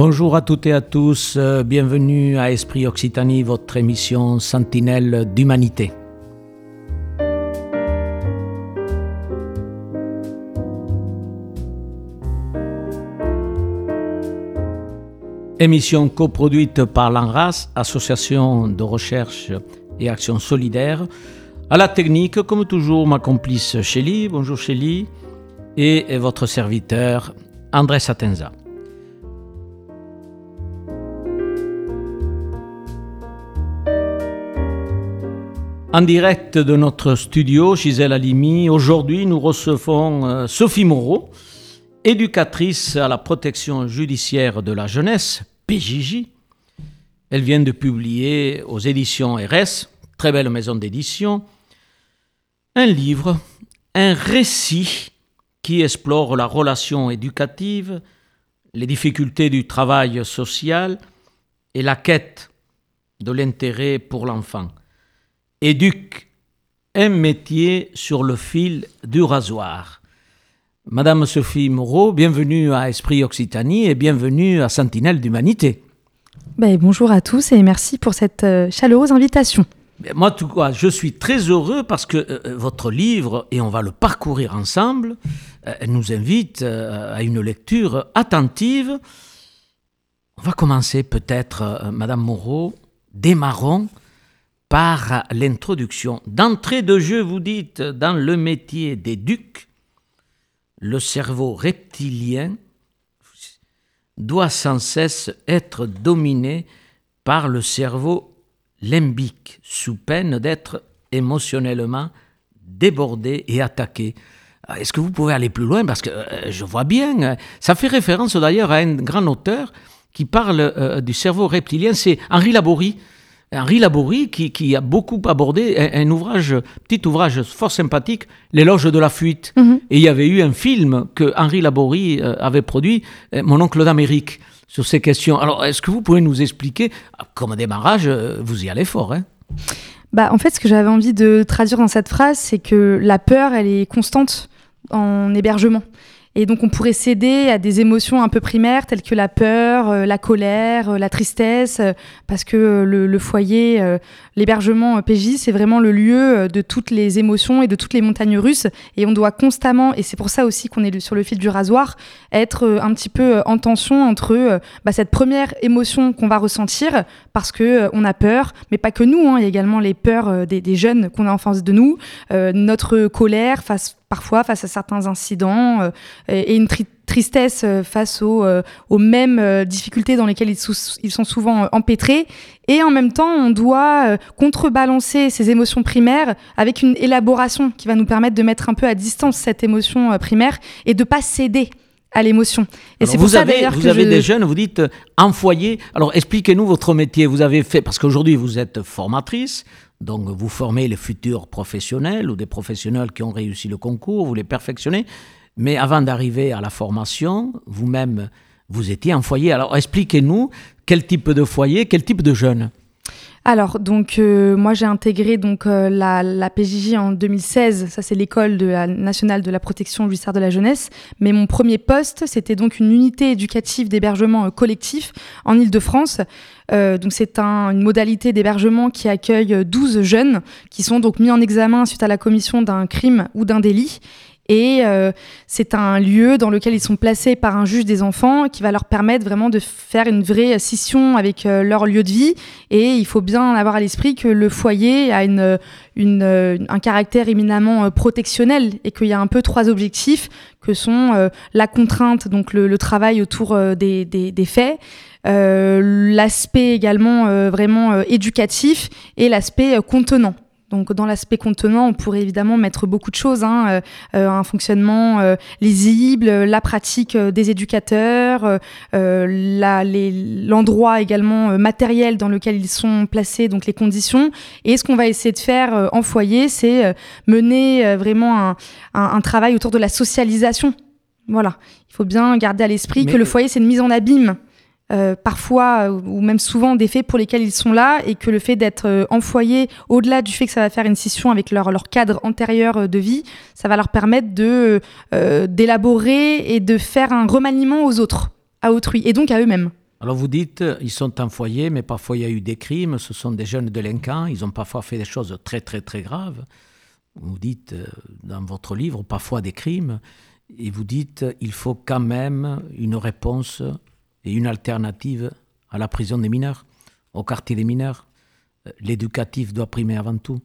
Bonjour à toutes et à tous, euh, bienvenue à Esprit Occitanie, votre émission Sentinelle d'humanité. Émission coproduite par l'ANRAS, Association de recherche et action solidaire. À la technique, comme toujours, ma complice Chélie, bonjour Chélie, et votre serviteur André Satenza. En direct de notre studio, Gisèle Halimi, aujourd'hui nous recevons euh, Sophie Moreau, éducatrice à la protection judiciaire de la jeunesse, PJJ. Elle vient de publier aux éditions RS, très belle maison d'édition, un livre, un récit qui explore la relation éducative, les difficultés du travail social et la quête de l'intérêt pour l'enfant. Éduque un métier sur le fil du rasoir. Madame Sophie Moreau, bienvenue à Esprit Occitanie et bienvenue à Sentinelle d'Humanité. Ben, bonjour à tous et merci pour cette euh, chaleureuse invitation. Moi, tout quoi, je suis très heureux parce que euh, euh, votre livre, et on va le parcourir ensemble, nous invite à une lecture attentive. On va commencer peut-être, Madame Moreau, démarrons par l'introduction. D'entrée de jeu, vous dites, dans le métier d'éduc, le cerveau reptilien doit sans cesse être dominé par le cerveau limbique, sous peine d'être émotionnellement débordé et attaqué. Ah, est-ce que vous pouvez aller plus loin? Parce que euh, je vois bien, euh, ça fait référence d'ailleurs à un grand auteur qui parle euh, du cerveau reptilien, c'est Henri Laborie. Henri Laborie, qui, a beaucoup abordé un, ouvrage, petit ouvrage fort sympathique, L'éloge de la fuite. Mhm. Et il y avait eu un film que Henri Laborie euh, avait produit, euh, Mon oncle d'Amérique, sur ces questions. Alors, est-ce que vous pouvez nous expliquer, comme démarrage, euh, vous y allez fort, hein? Bah, En fait, ce que j'avais envie de traduire dans cette phrase, c'est que la peur, elle est constante en hébergement. Et donc on pourrait céder à des émotions un peu primaires telles que la peur, euh, la colère, euh, la tristesse, euh, parce que le, foyer, l'hébergement PJ, c'est vraiment le lieu de toutes les émotions et de toutes les montagnes russes. Et on doit constamment, et c'est pour ça aussi qu'on est sur le fil du rasoir, être un petit peu en tension entre bah, cette première émotion qu'on va ressentir parce que on a peur, mais pas que nous, hein, il y a également les peurs des, des jeunes qu'on a en face de nous, notre colère face parfois face à certains incidents euh, et, une tristesse euh, face aux, euh, aux mêmes difficultés dans lesquelles ils, ils, sont souvent empêtrés. Et en même temps, on doit contrebalancer ces émotions primaires avec une élaboration qui va nous permettre de mettre un peu à distance cette émotion primaire et de pas céder à l'émotion. Et c'est vous avez, vous avez des jeunes, vous dites en foyer. Alors expliquez-nous votre métier. Vous avez fait parce qu'aujourd'hui vous êtes formatrice, donc vous formez les futurs professionnels ou des professionnels qui ont réussi le concours, vous les perfectionnez. Mais avant d'arriver à la formation, vous-même, vous étiez en foyer. Alors expliquez-nous quel type de foyer, quel type de jeunes? Alors, donc, euh, moi, j'ai intégré donc euh, la, la, PJJ en 2016. Ça, c'est l'école de la nationale de la protection judiciaire de la jeunesse. Mais mon premier poste, c'était donc une unité éducative d'hébergement euh, collectif en Ile-de-France. donc, c'est un, une modalité d'hébergement qui accueille 12 jeunes qui sont donc mis en examen suite à la commission d'un crime ou d'un délit et euh, c'est un lieu dans lequel ils sont placés par un juge des enfants qui va leur permettre vraiment de faire une vraie scission avec euh, leur lieu de vie. Et il faut bien avoir à l'esprit que le foyer a une, une, euh, un caractère éminemment protectionnel et qu'il y a un peu trois objectifs que sont la contrainte, donc le, le travail autour des, des, des, faits, l'aspect également vraiment éducatif et l'aspect contenant. Donc dans l'aspect contenant, on pourrait évidemment mettre beaucoup de choses, hein, euh, euh, un fonctionnement euh, lisible, la pratique des éducateurs, l'endroit également matériel dans lequel ils sont placés, donc les conditions. Et ce qu'on va essayer de faire en foyer, c'est mener vraiment un, travail autour de la socialisation. Voilà, il faut bien garder à l'esprit que le foyer, c'est une mise en abîme euh, parfois euh, ou même souvent des faits pour lesquels ils sont là et que le fait d'être euh, en foyer, au-delà du fait que ça va faire une scission avec leur, cadre antérieur de vie, ça va leur permettre de d'élaborer et de faire un remaniement aux autres, à autrui et donc à eux-mêmes. Alors vous dites, ils sont en foyer, mais parfois il y a eu des crimes, ce sont des jeunes délinquants, ils ont parfois fait des choses très très très graves. Vous dites dans votre livre parfois des crimes, et vous dites, il faut quand même une réponse et une alternative à la prison des mineurs, au quartier des mineurs. Euh, l'éducatif doit primer avant tout.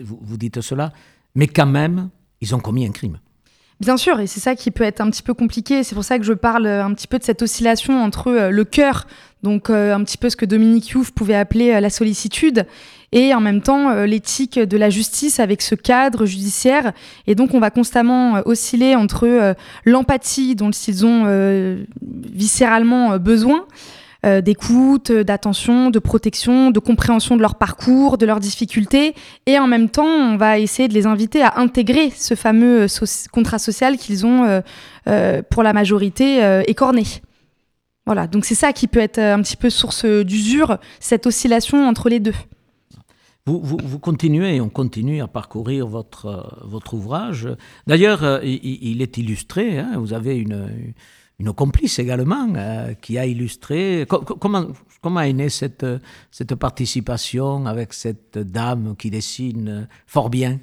Vous dites cela, mais quand même, ils ont commis un crime. Bien sûr, et c'est ça qui peut être un petit peu compliqué. C'est pour ça que je parle un petit peu de cette oscillation entre euh, le cœur, donc euh, un petit peu ce que Dominique Youf pouvait appeler la sollicitude, et en même temps l'éthique de la justice avec ce cadre judiciaire. Et donc on va constamment osciller entre l'empathie dont ils ont viscéralement besoin, euh, d'écoute, d'attention, de protection, de compréhension de leur parcours, de leurs difficultés. Et en même temps, on va essayer de les inviter à intégrer ce fameux contrat social qu'ils ont, euh, euh, pour la majorité, écorné. Voilà, donc c'est ça qui peut être un petit peu source d'usure, cette oscillation entre les deux. Vous, vous, continuez on continue à parcourir votre, votre ouvrage. D'ailleurs, il, est illustré, hein. vous avez une, une complice également, euh, qui a illustré. comment, comment est née cette, cette participation avec cette dame qui dessine fort bien?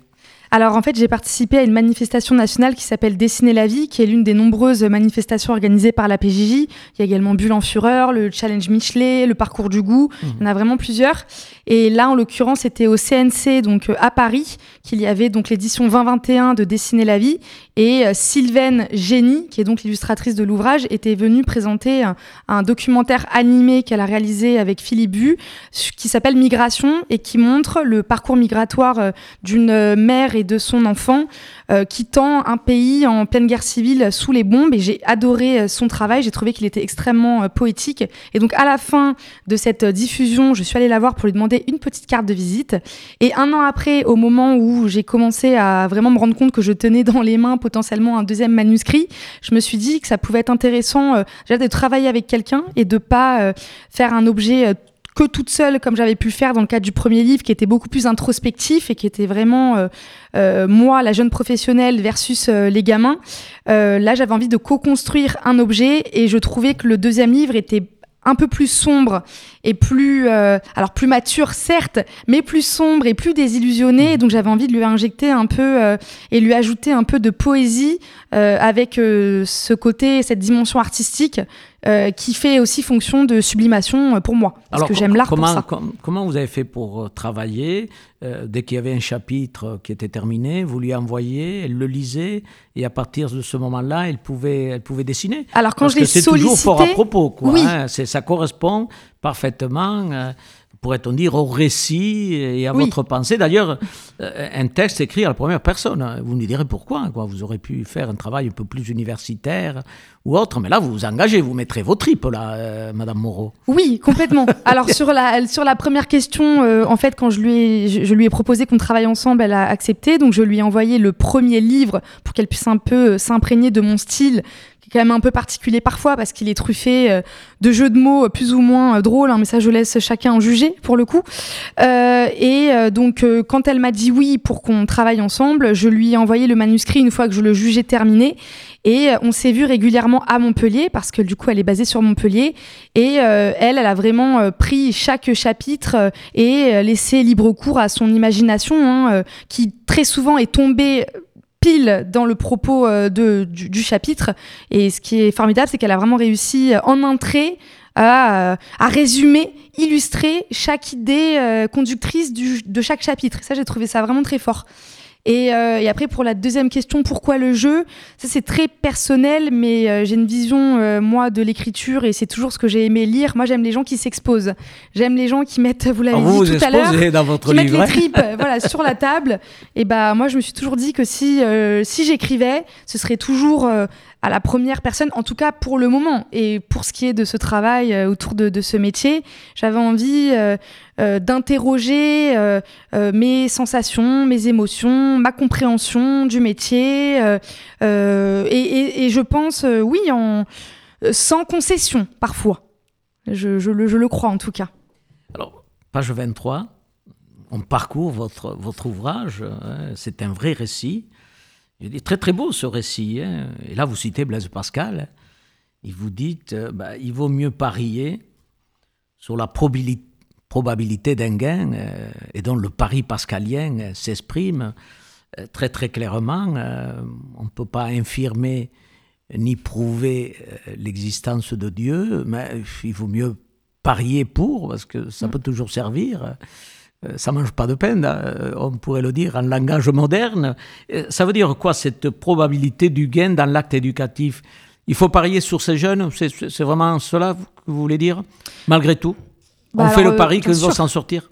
Alors en fait, j'ai participé à une manifestation nationale qui s'appelle Dessiner la vie, qui est l'une des nombreuses manifestations organisées par la PJJ. Il y a également Bulle en Fureur, le Challenge Michelet, le Parcours du Goût. Mmh. Il y en a vraiment plusieurs. Et là, en l'occurrence, c'était au CNC, donc euh, à Paris, qu'il y avait donc l'édition 2021 de Dessiner la vie. Et euh, Sylvaine Génie, qui est donc l'illustratrice de l'ouvrage, était venue présenter un, documentaire animé qu'elle a réalisé avec Philippe Bu, qui s'appelle Migration et qui montre le parcours migratoire euh, d'une mère et de son enfant quittant un pays en pleine guerre civile sous les bombes. Et j'ai adoré son travail. J'ai trouvé qu'il était extrêmement poétique. Et donc, à la fin de cette diffusion, je suis allée la voir pour lui demander une petite carte de visite. Et un an après, au moment où j'ai commencé à vraiment me rendre compte que je tenais dans les mains potentiellement un deuxième manuscrit, je me suis dit que ça pouvait être intéressant euh, de travailler avec quelqu'un et de pas euh, faire un objet euh, que toute seule, comme j'avais pu faire dans le cadre du premier livre, qui était beaucoup plus introspectif et qui était vraiment moi, la jeune professionnelle, versus les gamins. là, j'avais envie de co-construire un objet et je trouvais que le deuxième livre était un peu plus sombre et plus euh, alors plus mature certes mais plus sombre et plus désillusionné mmh. donc j'avais envie de lui injecter un peu euh, et lui ajouter un peu de poésie euh, avec ce côté cette dimension artistique qui fait aussi fonction de sublimation pour moi parce que j'aime l'art pour ça. comment vous avez fait pour travailler dès qu'il y avait un chapitre qui était terminé vous lui envoyez elle le lisait et à partir de ce moment-là elle pouvait elle pouvait dessiner? Alors quand je l'ai sollicité c'est toujours fort à propos quoi oui. hein, ça correspond parfaitement, euh, pourrait-on dire, au récit et à votre pensée. D'ailleurs, euh, un texte écrit à la première personne. Hein. Vous nous direz pourquoi. Quoi. Vous aurez pu faire un travail un peu plus universitaire ou autre, mais là, vous vous engagez, vous mettrez vos tripes, là, euh, Madame Moreau. Oui, complètement. Alors, sur la, sur la première question, en fait, quand je lui ai, je lui ai proposé qu'on travaille ensemble, elle a accepté. Donc, je lui ai envoyé le premier livre pour qu'elle puisse un peu s'imprégner de mon style quand même un peu particulier parfois parce qu'il est truffé euh, de jeux de mots plus ou moins euh, drôles, hein, mais ça je laisse chacun en juger pour le coup. Euh, et donc quand elle m'a dit oui pour qu'on travaille ensemble, je lui ai envoyé le manuscrit une fois que je le jugeais terminé. Et on s'est vu régulièrement à Montpellier parce que du coup elle est basée sur Montpellier et elle, elle a vraiment pris chaque chapitre et laissé libre cours à son imagination hein, qui très souvent est tombée pile dans le propos euh, de, du, chapitre. Et ce qui est formidable, c'est qu'elle a vraiment réussi euh, en entrée à, euh, à résumer, illustrer chaque idée conductrice du, de chaque chapitre. Ça, j'ai trouvé ça vraiment très fort. Et, euh, et, après, pour la deuxième question, pourquoi le jeu? Ça, c'est très personnel, mais euh, j'ai une vision, euh, moi, de l'écriture, et c'est toujours ce que j'ai aimé lire. Moi, j'aime les gens qui s'exposent. J'aime les gens qui mettent, vous l'avez ah, dit tout à l'heure, dans votre qui mettent les tripes voilà, sur la table. Et bah, moi, je me suis toujours dit que si, si j'écrivais, ce serait toujours à la première personne, en tout cas pour le moment. Et pour ce qui est de ce travail euh, autour de, ce métier, j'avais envie euh, euh, d'interroger mes sensations, mes émotions, ma compréhension du métier. Et, je pense, oui, en, sans concession parfois. Je, je, le, je, le, crois en tout cas. Alors, page 23, on parcourt votre, votre ouvrage. Hein, c'est un vrai récit. Il très très beau ce récit. Hein. Et là, vous citez Blaise Pascal. il vous dit bah, il vaut mieux parier sur la probabilité d'un gain, et donc le pari pascalien s'exprime très très clairement. on ne peut pas infirmer ni prouver l'existence de Dieu, mais il vaut mieux parier pour, parce que ça peut toujours servir. Euh, ça mange pas de peine, hein, on pourrait le dire en langage moderne. Euh, ça veut dire quoi cette probabilité du gain dans l'acte éducatif? Il faut parier sur ces jeunes, c'est vraiment cela que vous voulez dire Malgré tout, bah on fait le euh, pari qu'ils vont s'en sortir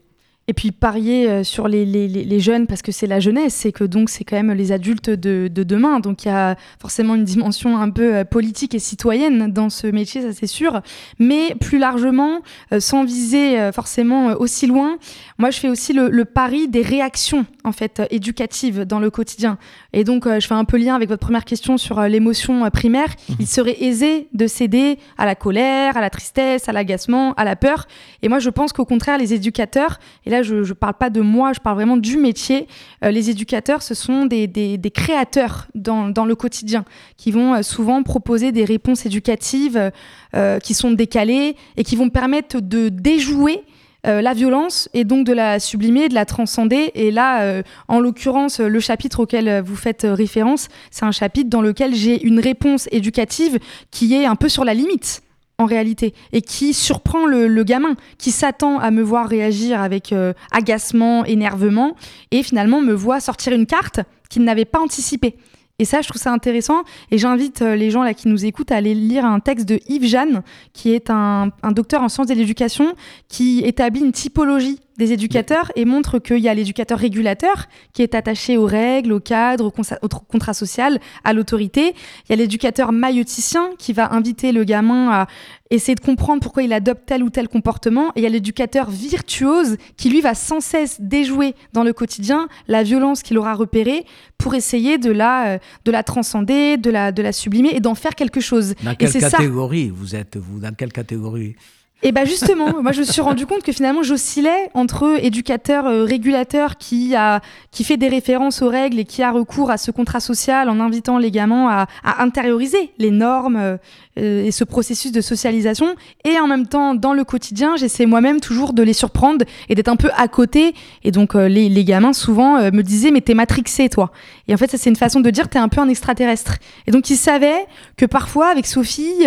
et puis parier euh, sur les, les, les jeunes parce que c'est la jeunesse c'est que donc c'est quand même les adultes de, de demain. Donc il y a forcément une dimension un peu euh, politique et citoyenne dans ce métier, ça c'est sûr. Mais plus largement, euh, sans viser forcément aussi loin, moi je fais aussi le, le, pari des réactions en fait éducatives dans le quotidien. Et donc je fais un peu lien avec votre première question sur l'émotion primaire. Mmh. Il serait aisé de céder à la colère, à la tristesse, à l'agacement, à la peur. Et moi je pense qu'au contraire les éducateurs, et là je ne parle pas de moi, je parle vraiment du métier. Euh, les éducateurs, ce sont des, créateurs dans, dans, le quotidien qui vont euh, souvent proposer des réponses éducatives euh, qui sont décalées et qui vont permettre de déjouer la violence et donc de la sublimer, de la transcender. Et là, en l'occurrence, le chapitre auquel vous faites référence, c'est un chapitre dans lequel j'ai une réponse éducative qui est un peu sur la limite en réalité et qui surprend le, gamin qui s'attend à me voir réagir avec euh, agacement, énervement et finalement me voit sortir une carte qu'il n'avait pas anticipée. Et ça, je trouve ça intéressant. Et j'invite euh, les gens là qui nous écoutent à aller lire un texte de Yves Jeanne, qui est un, un docteur en sciences de l'éducation, qui établit une typologie des éducateurs et montre qu'il y a l'éducateur régulateur qui est attaché aux règles, au cadre, au, contrat social, à l'autorité. Il y a l'éducateur mailloticien qui va inviter le gamin à essayer de comprendre pourquoi il adopte tel ou tel comportement. Et il y a l'éducateur virtuose qui, lui, va sans cesse déjouer dans le quotidien la violence qu'il aura repérée pour essayer de la, euh, de la transcender, de la, de la sublimer et d'en faire quelque chose. Dans quelle catégorie vous êtes, vous? Dans quelle catégorie? Et bah justement, moi je me suis rendu compte que finalement j'oscillais entre éducateur euh, régulateur qui a qui fait des références aux règles et qui a recours à ce contrat social en invitant les gamins à, à intérioriser les normes euh, euh, et ce processus de socialisation et en même temps dans le quotidien, j'essaie moi-même toujours de les surprendre et d'être un peu à côté et donc les, les, gamins souvent me disaient mais t'es matrixé toi. Et en fait ça c'est une façon de dire t'es un peu un extraterrestre. Et donc ils savaient que parfois avec Sophie,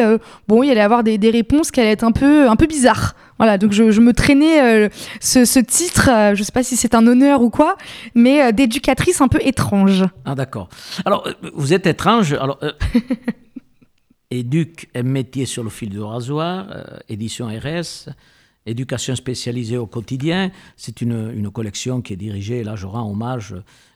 bon il y allait avoir des, des réponses qui allaient être un peu un peu bizarre. Voilà, donc je, me traînais euh, ce, titre, euh, je ne sais pas si c'est un honneur ou quoi, mais euh, d'éducatrice un peu étrange. Ah d'accord. Alors, vous êtes étrange. Alors, éduque, un métier sur le fil du rasoir, édition RS, éducation spécialisée au quotidien. C'est une, une, collection qui est dirigée, là je rends hommage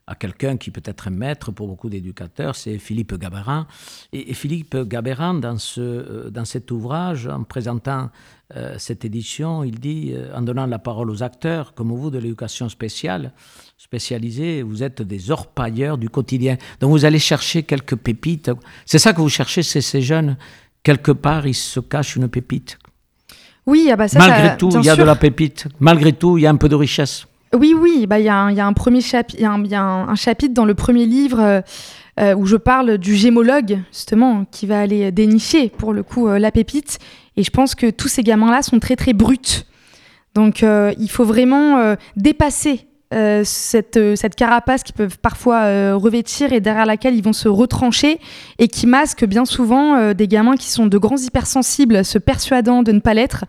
à quelqu'un qui peut être un maître pour beaucoup d'éducateurs, c'est Philippe Gabérin. Et, Philippe Gabérin, dans, ce, euh, dans cet ouvrage, en présentant euh, cette édition, il dit, euh, en donnant la parole aux acteurs, comme vous de l'éducation spéciale, spécialisée, vous êtes des orpailleurs du quotidien. Donc vous allez chercher quelques pépites. C'est ça que vous cherchez, c'est ces jeunes. Quelque part, il se cache une pépite. Oui, ah bah ça, Malgré tout, il y a de la pépite. Malgré tout, il y a un peu de richesse. Oui, oui, bah, il y, a un chapitre, y a, un, chapitre dans le premier livre euh, euh, où je parle du gémologue, justement, qui va aller dénicher, pour le coup, euh, la pépite. Et je pense que tous ces gamins-là sont très, très bruts. Donc, il faut vraiment dépasser cette, cette, carapace qu'ils peuvent parfois revêtir et derrière laquelle ils vont se retrancher et qui masque bien souvent des gamins qui sont de grands hypersensibles, se persuadant de ne pas l'être.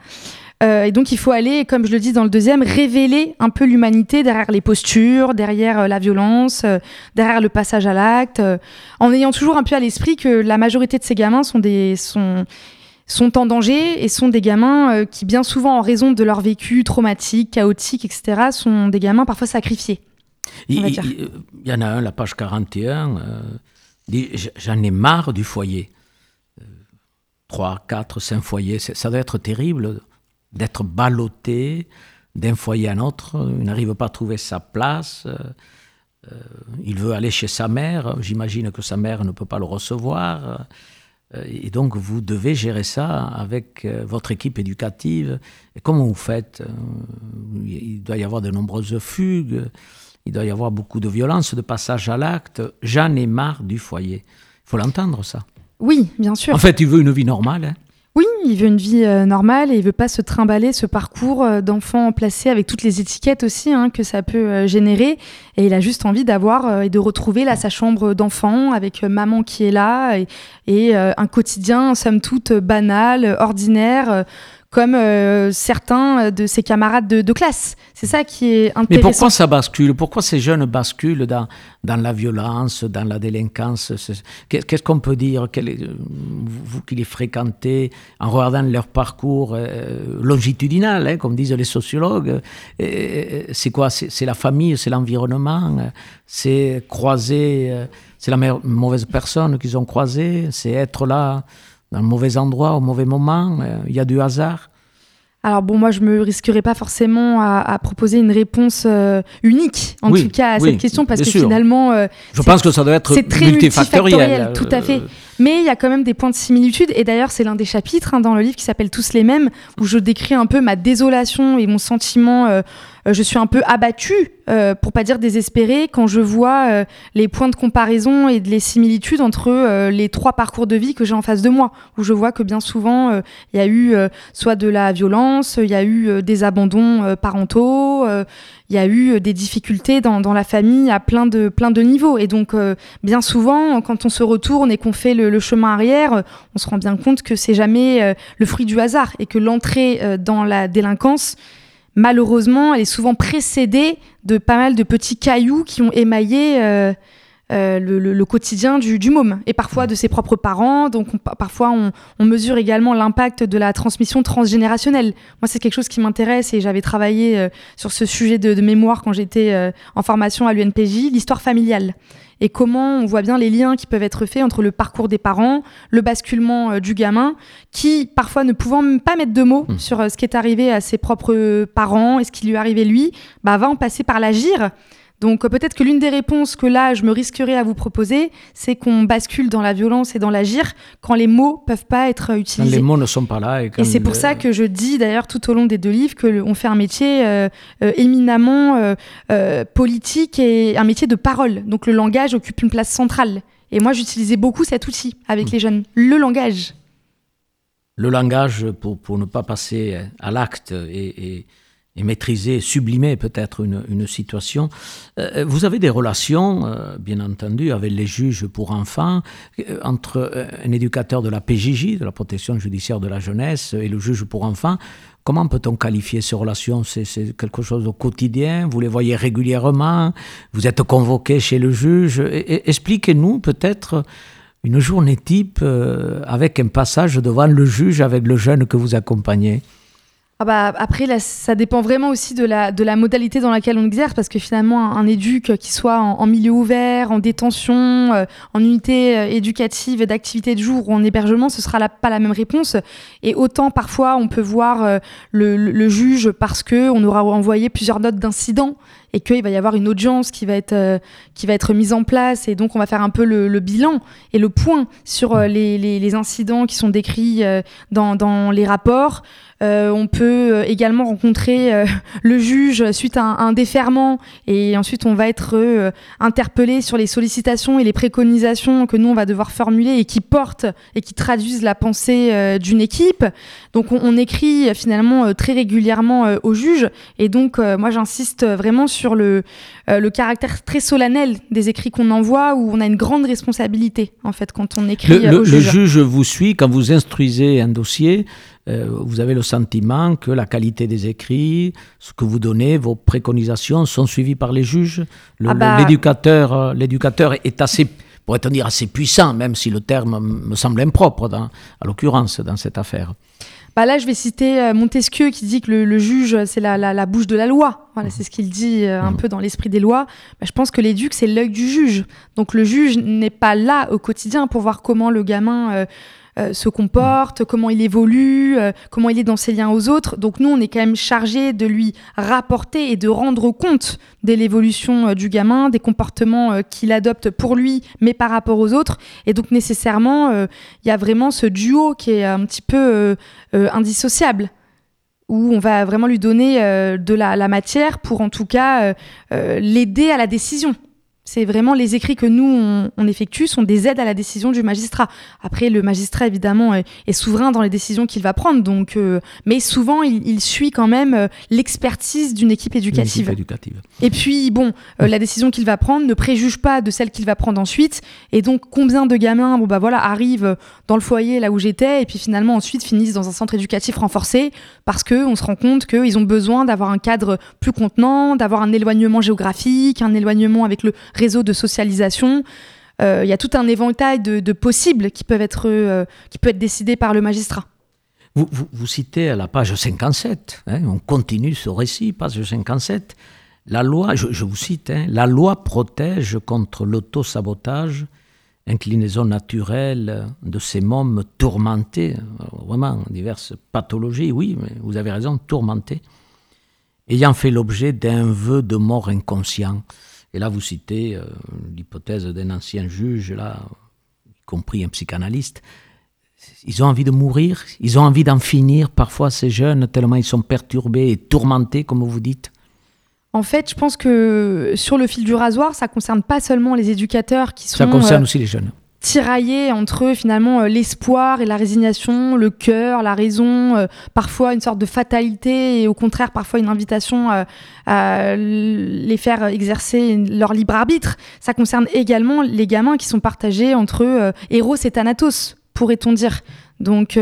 Euh, et donc il faut aller, comme je le dis dans le deuxième, révéler un peu l'humanité derrière les postures, derrière euh, la violence, euh, derrière le passage à l'acte, en ayant toujours un peu à l'esprit que la majorité de ces gamins sont des sont sont en danger et sont des gamins qui bien souvent en raison de leur vécu traumatique, chaotique, etc., sont des gamins parfois sacrifiés. Il, y en a un, la page 41, dit J'en ai marre du foyer. 3, 4, 5 foyers, ça doit être terrible d'être ballotté d'un foyer à un autre. Il n'arrive pas à trouver sa place. Euh, il veut aller chez sa mère. J'imagine que sa mère ne peut pas le recevoir. Euh, et donc, vous devez gérer ça avec euh, votre équipe éducative. Et comment vous faites Il doit y avoir de nombreuses fugues. Il doit y avoir beaucoup de violence, de passage à l'acte. J'en ai marre du foyer. Il faut l'entendre, ça. Oui, bien sûr. En fait, il veut une vie normale. Hein. Oui, il veut une vie euh, normale et il veut pas se trimballer ce parcours euh, d'enfant placé avec toutes les étiquettes aussi hein, que ça peut euh, générer. Et il a juste envie d'avoir et de retrouver là sa chambre d'enfant avec maman qui est là et, et un quotidien somme toute banal, ordinaire comme euh, certains de ses camarades de, classe. C'est ça qui est intéressant. Mais pourquoi ça bascule? Pourquoi ces jeunes basculent dans, dans la violence, dans la délinquance? Qu'est-ce qu'on peut dire? Vous qui les fréquentez, en regardant leur parcours euh, longitudinal, hein, comme disent les sociologues, euh, c'est quoi? C'est la famille, c'est l'environnement, c'est croiser, c'est la mauvaise personne qu'ils ont croisée, c'est être là dans le mauvais endroit, au mauvais moment euh, Il y a du hasard alors bon, moi je me risquerais pas forcément à, proposer une réponse euh, unique, en tout cas à cette question, parce que finalement, euh, je pense que ça doit être très multifactoriel, tout à fait. Mais il y a quand même des points de similitude, et d'ailleurs c'est l'un des chapitres hein, dans le livre qui s'appelle Tous les mêmes, où je décris un peu ma désolation et mon sentiment je suis un peu abattue, euh, pour pas dire désespérée, quand je vois euh, les points de comparaison et les similitudes entre les trois parcours de vie que j'ai en face de moi, où je vois que bien souvent il y a eu soit de la violence, il y a eu des abandons parentaux, il y a eu des difficultés dans, la famille à plein de, plein de niveaux. Et donc, bien souvent, quand on se retourne et qu'on fait le, le, chemin arrière, on se rend bien compte que c'est jamais le fruit du hasard et que l'entrée dans la délinquance, malheureusement, elle est souvent précédée de pas mal de petits cailloux qui ont émaillé euh, euh, le, quotidien du, môme et parfois de ses propres parents. Donc parfois on, mesure également l'impact de la transmission transgénérationnelle. Moi c'est quelque chose qui m'intéresse et j'avais travaillé euh, sur ce sujet de, mémoire quand j'étais en formation à l'UNPJ, l'histoire familiale et comment on voit bien les liens qui peuvent être faits entre le parcours des parents, le basculement euh, du gamin, qui parfois ne pouvant même pas mettre de mots mmh. sur euh, ce qui est arrivé à ses propres parents et ce qui lui est arrivé lui, bah, va en passer par l'agir donc euh, peut-être que l'une des réponses que là je me risquerais à vous proposer, c'est qu'on bascule dans la violence et dans l'agir quand les mots peuvent pas être utilisés. les mots ne sont pas là. Et, c'est pour ça que je dis d'ailleurs tout au long des deux livres qu'on fait un métier euh, euh, éminemment politique et un métier de parole. Donc le langage occupe une place centrale. Et moi j'utilisais beaucoup cet outil avec mm. les jeunes, le langage. Le langage pour, pour ne pas passer à l'acte et et maîtriser, sublimer peut-être une, situation. Euh, vous avez des relations, euh, bien entendu, avec les juges pour enfants, euh, entre un éducateur de la PJJ, de la protection judiciaire de la jeunesse, et le juge pour enfants. Comment peut-on qualifier ces relations? C'est quelque chose au quotidien? Vous les voyez régulièrement? Vous êtes convoqué chez le juge? Expliquez-nous peut-être une journée type avec un passage devant le juge avec le jeune que vous accompagnez. Ah bah, après, là, ça dépend vraiment aussi de la, de la modalité dans laquelle on exerce, parce que finalement, un, éduc qui soit en, milieu ouvert, en détention, euh, en unité euh, éducative d'activité de jour ou en hébergement, ce sera pas la même réponse. Et autant parfois, on peut voir euh, le, le, juge parce que on aura envoyé plusieurs notes d'incidents et qu'il va y avoir une audience qui va être qui va être mise en place et donc on va faire un peu le, bilan et le point sur les, les, les, incidents qui sont décrits dans, dans les rapports. Euh, on peut euh, également rencontrer euh, le juge suite à un, déferment et ensuite on va être interpellé sur les sollicitations et les préconisations que nous on va devoir formuler et qui portent et qui traduisent la pensée d'une équipe. Donc on, écrit finalement très régulièrement au juge et donc moi j'insiste vraiment sur le, le caractère très solennel des écrits qu'on envoie où on a une grande responsabilité en fait quand on écrit le, au juge. Le juge vous suit quand vous instruisez un dossier. Euh, vous avez le sentiment que la qualité des écrits, ce que vous donnez, vos préconisations sont suivies par les juges? Ah bah l'éducateur, euh, l'éducateur est assez, pourrait-on dire, assez puissant, même si le terme me semble impropre, dans, à l'occurrence, dans cette affaire. Bah là, je vais citer euh, Montesquieu qui dit que le, juge, c'est la, la, bouche de la loi. Voilà, c'est ce qu'il dit un mmh. peu dans l'esprit des lois. Bah, je pense que l'éduc, c'est l'œil du juge. Donc le juge n'est pas là au quotidien pour voir comment le gamin euh, se comporte, comment il évolue, euh, comment il est dans ses liens aux autres. Donc nous, on est quand même chargé de lui rapporter et de rendre compte de l'évolution euh, du gamin, des comportements qu'il adopte pour lui, mais par rapport aux autres. Et donc nécessairement, il y a vraiment ce duo qui est un petit peu indissociable où on va vraiment lui donner de la, matière pour en tout cas l'aider à la décision. C'est vraiment les écrits que nous, on, effectue sont des aides à la décision du magistrat. Après, le magistrat, évidemment, est, souverain dans les décisions qu'il va prendre. Donc, euh, mais souvent, il, suit quand même euh, l'expertise d'une équipe éducative. éducative. Et puis, bon, euh, la décision qu'il va prendre ne préjuge pas de celle qu'il va prendre ensuite. Et donc, combien de gamins bon, bah, voilà, arrivent dans le foyer là où j'étais et puis finalement ensuite finissent dans un centre éducatif renforcé parce qu'on se rend compte qu'ils ont besoin d'avoir un cadre plus contenant, d'avoir un éloignement géographique, un éloignement avec le réseau de socialisation. Euh, il y a tout un éventail de, possibles qui peuvent être, euh, qui peut être décidé par le magistrat. Vous, vous, citez à la page 57, hein, on continue ce récit, page 57, la loi, je, vous cite, hein, la loi protège contre l'autosabotage, inclinaison naturelle de ces mômes tourmentés, vraiment diverses pathologies, oui, mais vous avez raison, tourmentés, ayant fait l'objet d'un vœu de mort inconscient. Et là, vous citez euh, l'hypothèse d'un ancien juge, là, y compris un psychanalyste. Ils ont envie de mourir, ils ont envie d'en finir, parfois ces jeunes, tellement ils sont perturbés et tourmentés, comme vous dites. En fait, je pense que sur le fil du rasoir, ça concerne pas seulement les éducateurs qui sont. Ça concerne euh, aussi les jeunes tiraillés entre finalement euh, l'espoir et la résignation, le cœur, la raison, euh, parfois une sorte de fatalité et au contraire parfois une invitation euh, à les faire exercer leur libre arbitre. Ça concerne également les gamins qui sont partagés entre Héros et Thanatos, pourrait-on dire. Donc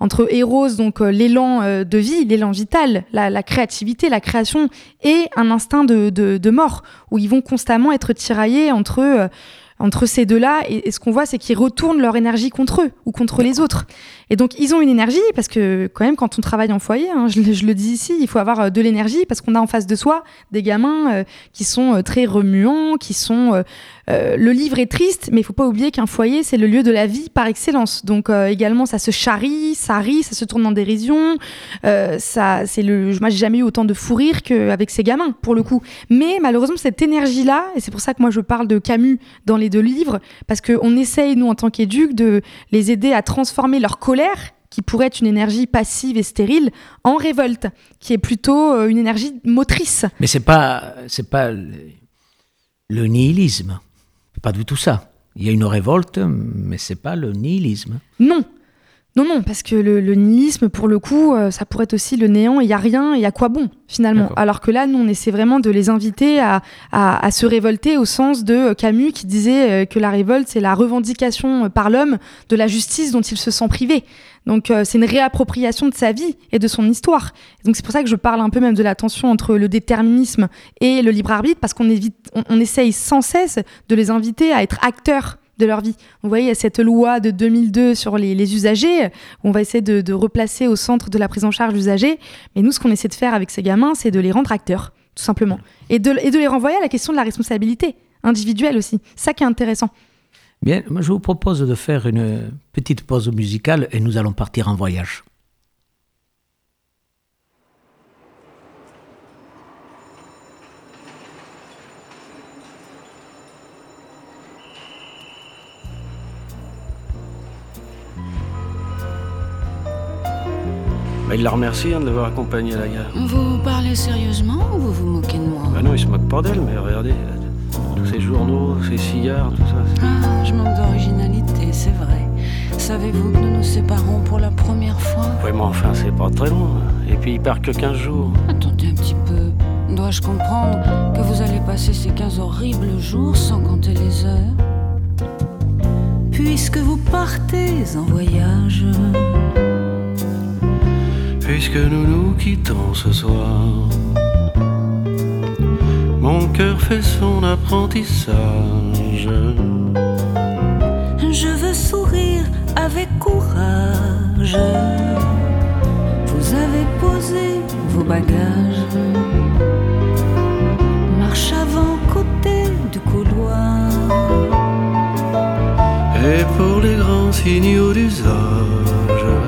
entre Héros, donc l'élan de vie, l'élan vital, la, créativité, la création, et un instinct de, de, mort, où ils vont constamment être tiraillés entre entre ces deux-là. Et, ce qu'on voit, c'est qu'ils retournent leur énergie contre eux ou contre les autres. Et donc, ils ont une énergie, parce que quand même, quand on travaille en foyer, hein, je, le dis ici, il faut avoir euh, de l'énergie, parce qu'on a en face de soi des gamins euh, qui sont euh, très remuants, qui sont... le livre est triste, mais il faut pas oublier qu'un foyer, c'est le lieu de la vie par excellence. Donc, également, ça se charrie, ça rit, ça se tourne en dérision. ça, c'est le... Moi, jamais eu autant de fou rire qu'avec ces gamins, pour le coup. Mais malheureusement, cette énergie-là, et c'est pour ça que moi, je parle de Camus dans les deux livres, parce qu'on essaye, nous, en tant qu'éduc, de les aider à transformer leur colère qui pourrait être une énergie passive et stérile, en révolte, qui est plutôt euh, une énergie motrice. Mais c'est pas c'est pas le nihilisme, pas du tout ça. Il y a une révolte, mais c'est pas le nihilisme. Non, non, non, parce que le, nihilisme, pour le coup, euh, ça pourrait être aussi le néant, il n'y a rien, et à quoi bon, finalement Alors que là, nous, on essaie vraiment de les inviter à, à, se révolter au sens de euh, Camus qui disait euh, que la révolte, c'est la revendication par l'homme de la justice dont il se sent privé. Donc c'est une réappropriation de sa vie et de son histoire. donc c'est pour ça que je parle un peu même de la tension entre le déterminisme et le libre arbitre, parce qu'on on, on essaye sans cesse de les inviter à être acteurs de leur vie. Vous voyez, il y a cette loi de 2002 sur les, usagers, où on va essayer de, replacer au centre de la prise en charge l'usager. Mais nous, ce qu'on essaie de faire avec ces gamins, c'est de les rendre acteurs, tout simplement. Et de, et de les renvoyer à la question de la responsabilité individuelle aussi. Ça qui est intéressant. Bien, je vous propose de faire une petite pause musicale et nous allons partir en voyage. Bah, il la remercie hein, de l'avoir accompagné à la gare. Vous parlez sérieusement ou vous vous moquez de moi? Bah non, il se moque pas d'elle, mais regardez, tous ces journaux, ces cigares, tout ça. Ah, je manque d'originalité, c'est vrai. Savez-vous que nous nous séparons pour la première fois? Oui, mais enfin, c'est pas très long. Et puis il part que 15 jours. Attendez un petit peu. Dois-je comprendre que vous allez passer ces 15 horribles jours sans compter les heures? Puisque vous partez en voyage puisque nous nous quittons ce soir. Mon cœur fait son apprentissage. Je veux sourire avec courage. Vous avez posé vos bagages. Marche avant côté du couloir. Et pour les grands signaux d'usage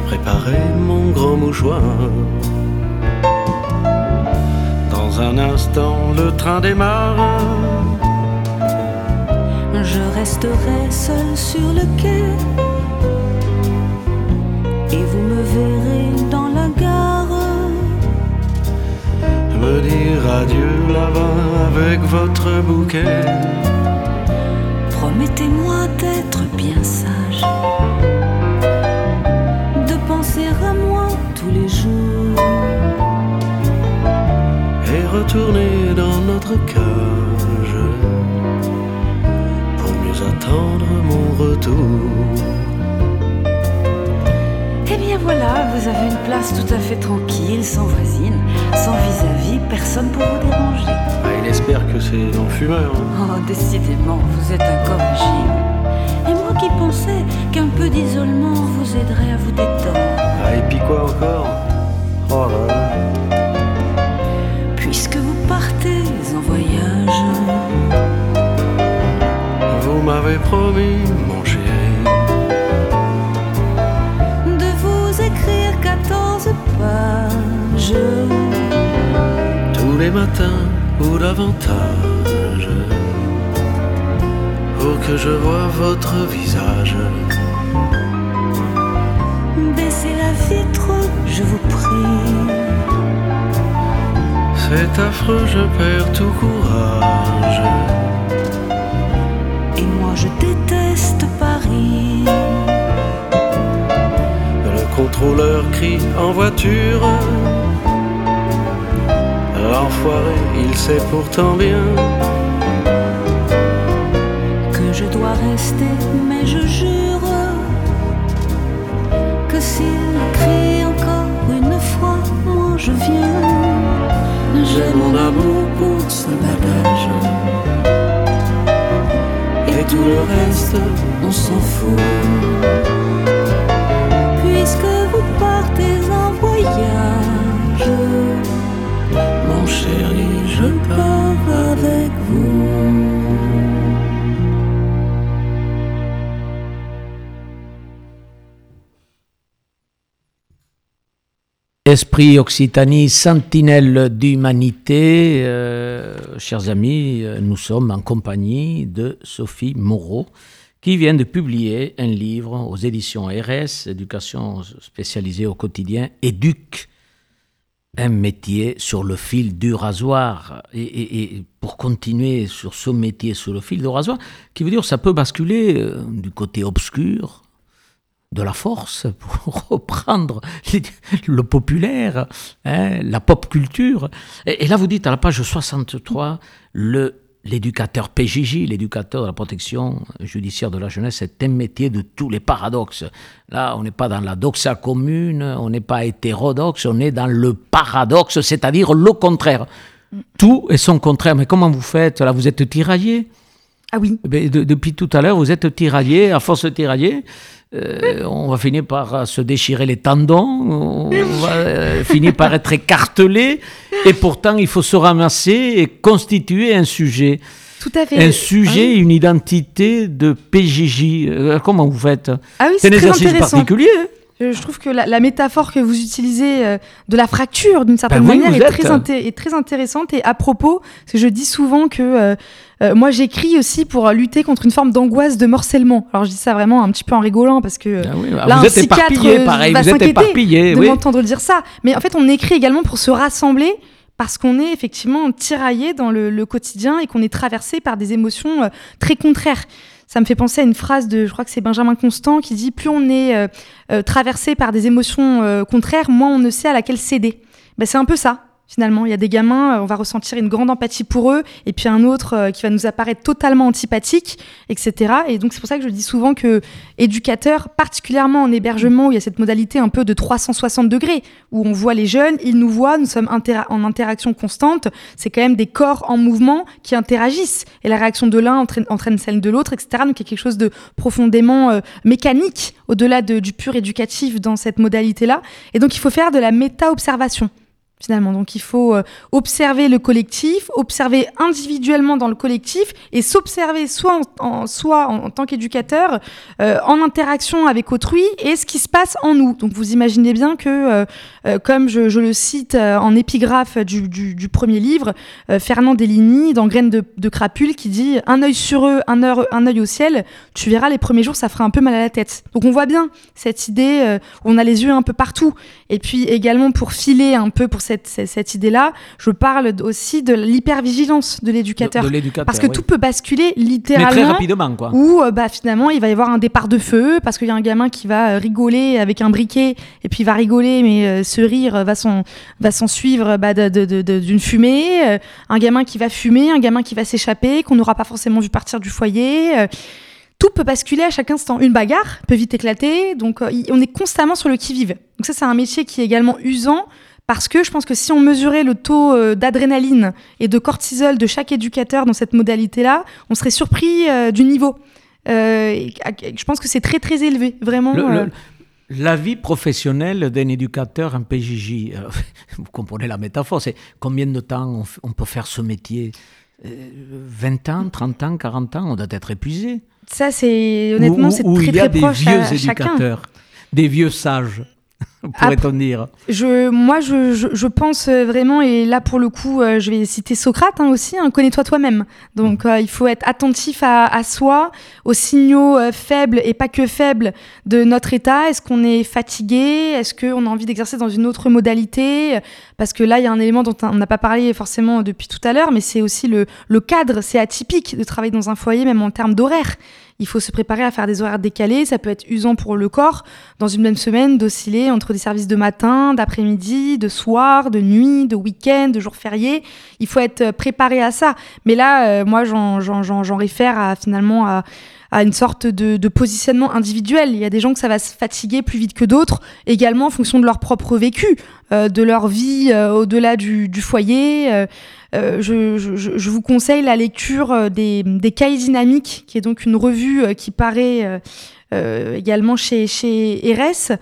préparer mon grand mouchoir. Dans un instant, le train démarre. Je resterai seul sur le quai. Et vous me verrez dans la gare. Me dire adieu là-bas avec votre bouquet. Promettez-moi d'être bien sage, retourner dans notre cage pour mieux attendre mon retour. Eh bien voilà, vous avez une place tout à fait tranquille, sans voisine, sans vis-à-vis, personne pour vous déranger. Ah, il espère que c'est en fumeur. Oh, décidément, vous êtes incorrigible. Et moi qui pensais qu'un peu d'isolement vous aiderait à vous détendre. Ah, et puis quoi encore? Oh là là. M'avez promis, mon chéri, de vous écrire 14 pages. tous les matins ou davantage, pour que je vois votre visage. Baissez la vitre, je vous prie. C'est affreux, je perds tout courage. Le contrôleur crie en voiture. L'enfoiré, il sait pourtant bien que je dois rester, mais je jure que s'il crie encore une fois, moi je viens. J'ai mon amour pour ce bagage. Tout le reste, on s'en fout. Esprit Occitanie, sentinelle d'humanité, euh, chers amis, euh, nous sommes en compagnie de Sophie Moreau, qui vient de publier un livre aux éditions RS, éducation spécialisée au quotidien, Éduque, un métier sur le fil du rasoir. Et, et- pour continuer sur ce métier sur le fil du rasoir, qui veut dire ça peut basculer euh, du côté obscur, de la force, pour reprendre les- le populaire, hein, la pop culture. Et, et là, vous dites à la page 63, le, l'éducateur PJJ, l'éducateur de la protection judiciaire de la jeunesse, est un métier de tous les paradoxes. Là, on n'est pas dans la doxa commune, on n'est pas hétérodoxe, on est dans le paradoxe, c'est-à-dire le contraire. Tout est son contraire. Mais comment vous faites? Là, vous êtes tiraillé? Ah oui. Eh bien, de- depuis tout à l'heure, vous êtes tiraillé, à force de tirailler, euh, on va finir par euh, se déchirer les tendons, on va euh, finir par être écartelé, et pourtant il faut se ramasser et constituer un sujet. Tout à fait. Un sujet, une identité de PJJ. Comment vous faites? Ah oui, C'est un exercice particulier. Hein Je, trouve que la, la métaphore que vous utilisez euh, de la fracture, d'une certaine Ben oui, manière, est très, inté- est très intéressante. Et à propos, parce que je dis souvent que euh, euh, moi j'écris aussi pour lutter contre une forme d'angoisse de morcellement. Alors je dis ça vraiment un petit peu en rigolant parce que. euh, Ah oui, Là, vous un êtes psychiatre, euh, pareil, va vous êtes s'inquiéter éparpillé. de Oui. m'entendre dire ça. Mais en fait, on écrit également pour se rassembler parce qu'on est effectivement tiraillé dans le, le quotidien et qu'on est traversé par des émotions euh, très contraires. Ça me fait penser à une phrase de, je crois que c'est Benjamin Constant qui dit plus on est euh, euh, traversé par des émotions euh, contraires, moins on ne sait à laquelle céder. Ben, c'est un peu ça. Finalement, il y a des gamins, euh, on va ressentir une grande empathie pour eux, et puis un autre euh, qui va nous apparaître totalement antipathique, etc. Et donc c'est pour ça que je dis souvent que éducateur, particulièrement en hébergement où il y a cette modalité un peu de 360 degrés, où on voit les jeunes, ils nous voient, nous sommes en interaction constante, c'est quand même des corps en mouvement qui interagissent, et la réaction de l'un entraîne, celle de l'autre, etc. Donc il y a quelque chose de profondément euh, mécanique, au-delà de- du pur éducatif dans cette modalité-là. Et donc il faut faire de la méta-observation finalement. Donc il faut euh, observer le collectif, observer individuellement dans le collectif et s'observer soit en, tant qu'éducateur euh, en interaction avec autrui et ce qui se passe en nous. Donc vous imaginez bien que, euh, euh, comme je, le cite en épigraphe du, premier livre, euh, Fernand Deligny dans Graines de, crapule qui dit un œil sur eux, un œil, un œil au ciel, tu verras les premiers jours ça fera un peu mal à la tête. Donc on voit bien cette idée on a les yeux un peu partout et puis également pour filer un peu pour cette, cette, idée-là, je parle aussi de l'hypervigilance de l'éducateur. Parce que tout peut basculer littéralement. Mais très rapidement, quoi. Ou bah, finalement, il va y avoir un départ de feu parce qu'il y a un gamin qui va rigoler avec un briquet et puis il va rigoler, mais ce rire va s'en va suivre bah, d'une fumée. un gamin qui va fumer, un gamin qui va s'échapper, qu'on n'aura pas forcément vu partir du foyer tout peut basculer à chaque instant. Une bagarre peut vite éclater, donc euh, on est constamment sur le qui-vive. Donc ça, c'est un métier qui est également usant parce que je pense que si on mesurait le taux euh, d'adrénaline et de cortisol de chaque éducateur dans cette modalité-là, on serait surpris euh, du niveau. je pense que c'est très très élevé, vraiment. la vie professionnelle d'un éducateur en PJJ, vous comprenez la métaphore, c'est combien de temps on, peut faire ce métier? 20 ans, 30 ans, 40 ans, on doit être épuisé. Ça, c'est honnêtement, c'est très très proche des vieux éducateurs, des vieux sages. pourrait-on dire je, Moi, je, je, pense vraiment, et là pour le coup, euh, je vais citer Socrate hein, aussi, hein, connais-toi toi-même. Donc euh, il faut être attentif à, à soi, aux signaux euh, faibles et pas que faibles de notre état. Est-ce qu'on est fatigué? Est-ce qu'on a envie d'exercer dans une autre modalité? Parce que là, il y a un élément dont on n'a pas parlé forcément depuis tout à l'heure, mais c'est aussi le, le cadre. C'est atypique de travailler dans un foyer, même en termes d'horaire il faut se préparer à faire des horaires décalés. Ça peut être usant pour le corps, dans une même semaine, d'osciller entre des services de matin, d'après-midi, de soir, de nuit, de week-end, de jours fériés. Il faut être préparé à ça. Mais là, euh, moi, j'en réfère à, finalement à une sorte de, positionnement individuel. Il y a des gens que ça va se fatiguer plus vite que d'autres, également en fonction de leur propre vécu, euh, de leur vie euh, au-delà du, foyer. Euh, je, vous conseille la lecture des, des Cahiers dynamiques, qui est donc une revue qui paraît également chez, chez RS.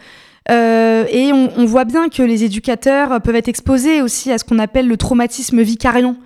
et on, on, voit bien que les éducateurs peuvent être exposés aussi à ce qu'on appelle le traumatisme vicariant.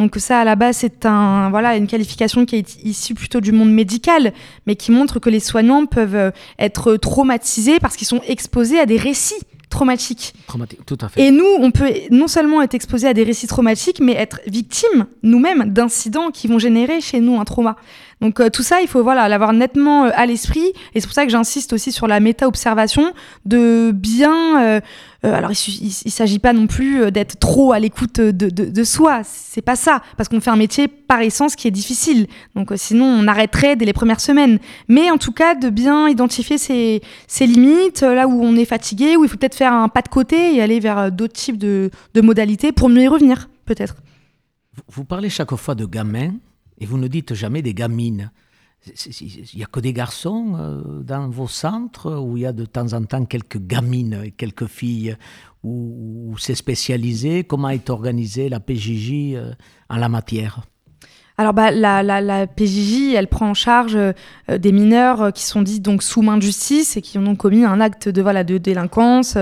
Donc ça, à la base, c'est un, voilà, une qualification qui est issue plutôt du monde médical, mais qui montre que les soignants peuvent euh, être traumatisés parce qu'ils sont exposés à des récits traumatiques. Traumatique, tout à fait. Et nous, on peut non seulement être exposés à des récits traumatiques, mais être victimes nous-mêmes d'incidents qui vont générer chez nous un trauma. Donc euh, tout ça, il faut voilà l'avoir nettement euh, à l'esprit. Et c'est pour ça que j'insiste aussi sur la méta-observation, de bien... Euh, alors il, ne s'agit pas non plus d'être trop à l'écoute de, de, de, soi, c'est pas ça, parce qu'on fait un métier par essence qui est difficile. Donc sinon on arrêterait dès les premières semaines. Mais en tout cas de bien identifier ses, ses limites, là où on est fatigué, où il faut peut-être faire un pas de côté et aller vers d'autres types de, de modalités pour mieux y revenir, peut-être. Vous parlez chaque fois de gamins. Et vous ne dites jamais des gamines. Il n'y a que des garçons euh, dans vos centres où il y a de temps en temps quelques gamines et quelques filles où, c'est spécialisé? Comment est organisée la PJJ euh, en la matière? Alors bah, la, la, PJJ, elle prend en charge euh, des mineurs qui sont dits donc sous main de justice et qui ont donc commis un acte de voilà de délinquance,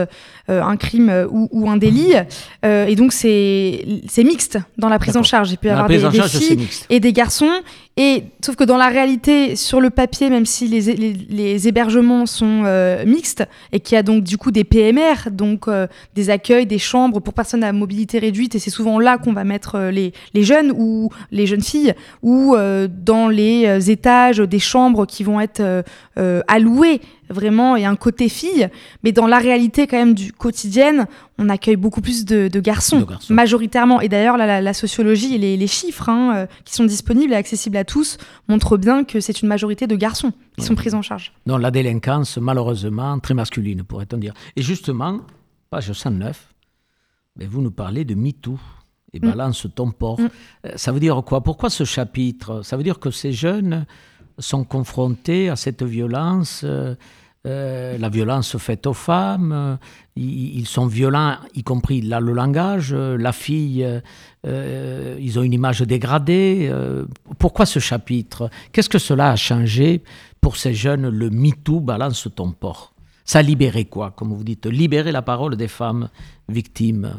un crime ou, ou, un délit. et donc c'est mixte dans la prise en charge. Il peut y avoir des, des filles et des garçons. Et sauf que dans la réalité, sur le papier, même si les, hébergements sont euh, mixtes et qu'il y a donc du coup des PMR, donc euh, des accueils, des chambres pour personnes à mobilité réduite, et c'est souvent là qu'on va mettre euh, les, jeunes ou les jeunes filles, ou dans les étages des chambres qui vont être allouées vraiment et un côté fille, mais dans la réalité quand même du quotidienne, on accueille beaucoup plus de, garçons, majoritairement. Et d'ailleurs, la, sociologie et les, chiffres hein, euh, qui sont disponibles et accessibles à tous montrent bien que c'est une majorité de garçons qui sont pris en charge. Non, la délinquance, malheureusement, très masculine, pourrait-on dire. Et justement, page 109, mais vous nous parlez de MeToo et mm. balance ton port. Mm. Euh, ça veut dire quoi? Pourquoi ce chapitre? Ça veut dire que ces jeunes sont confrontés à cette violence euh, euh, la violence faite aux femmes, euh, ils, sont violents, y compris là le langage, la fille, ils ont une image dégradée. pourquoi ce chapitre? Qu'est-ce que cela a changé pour ces jeunes? Le MeToo balance ton port. Ça a libéré quoi, comme vous dites Libérer la parole des femmes victimes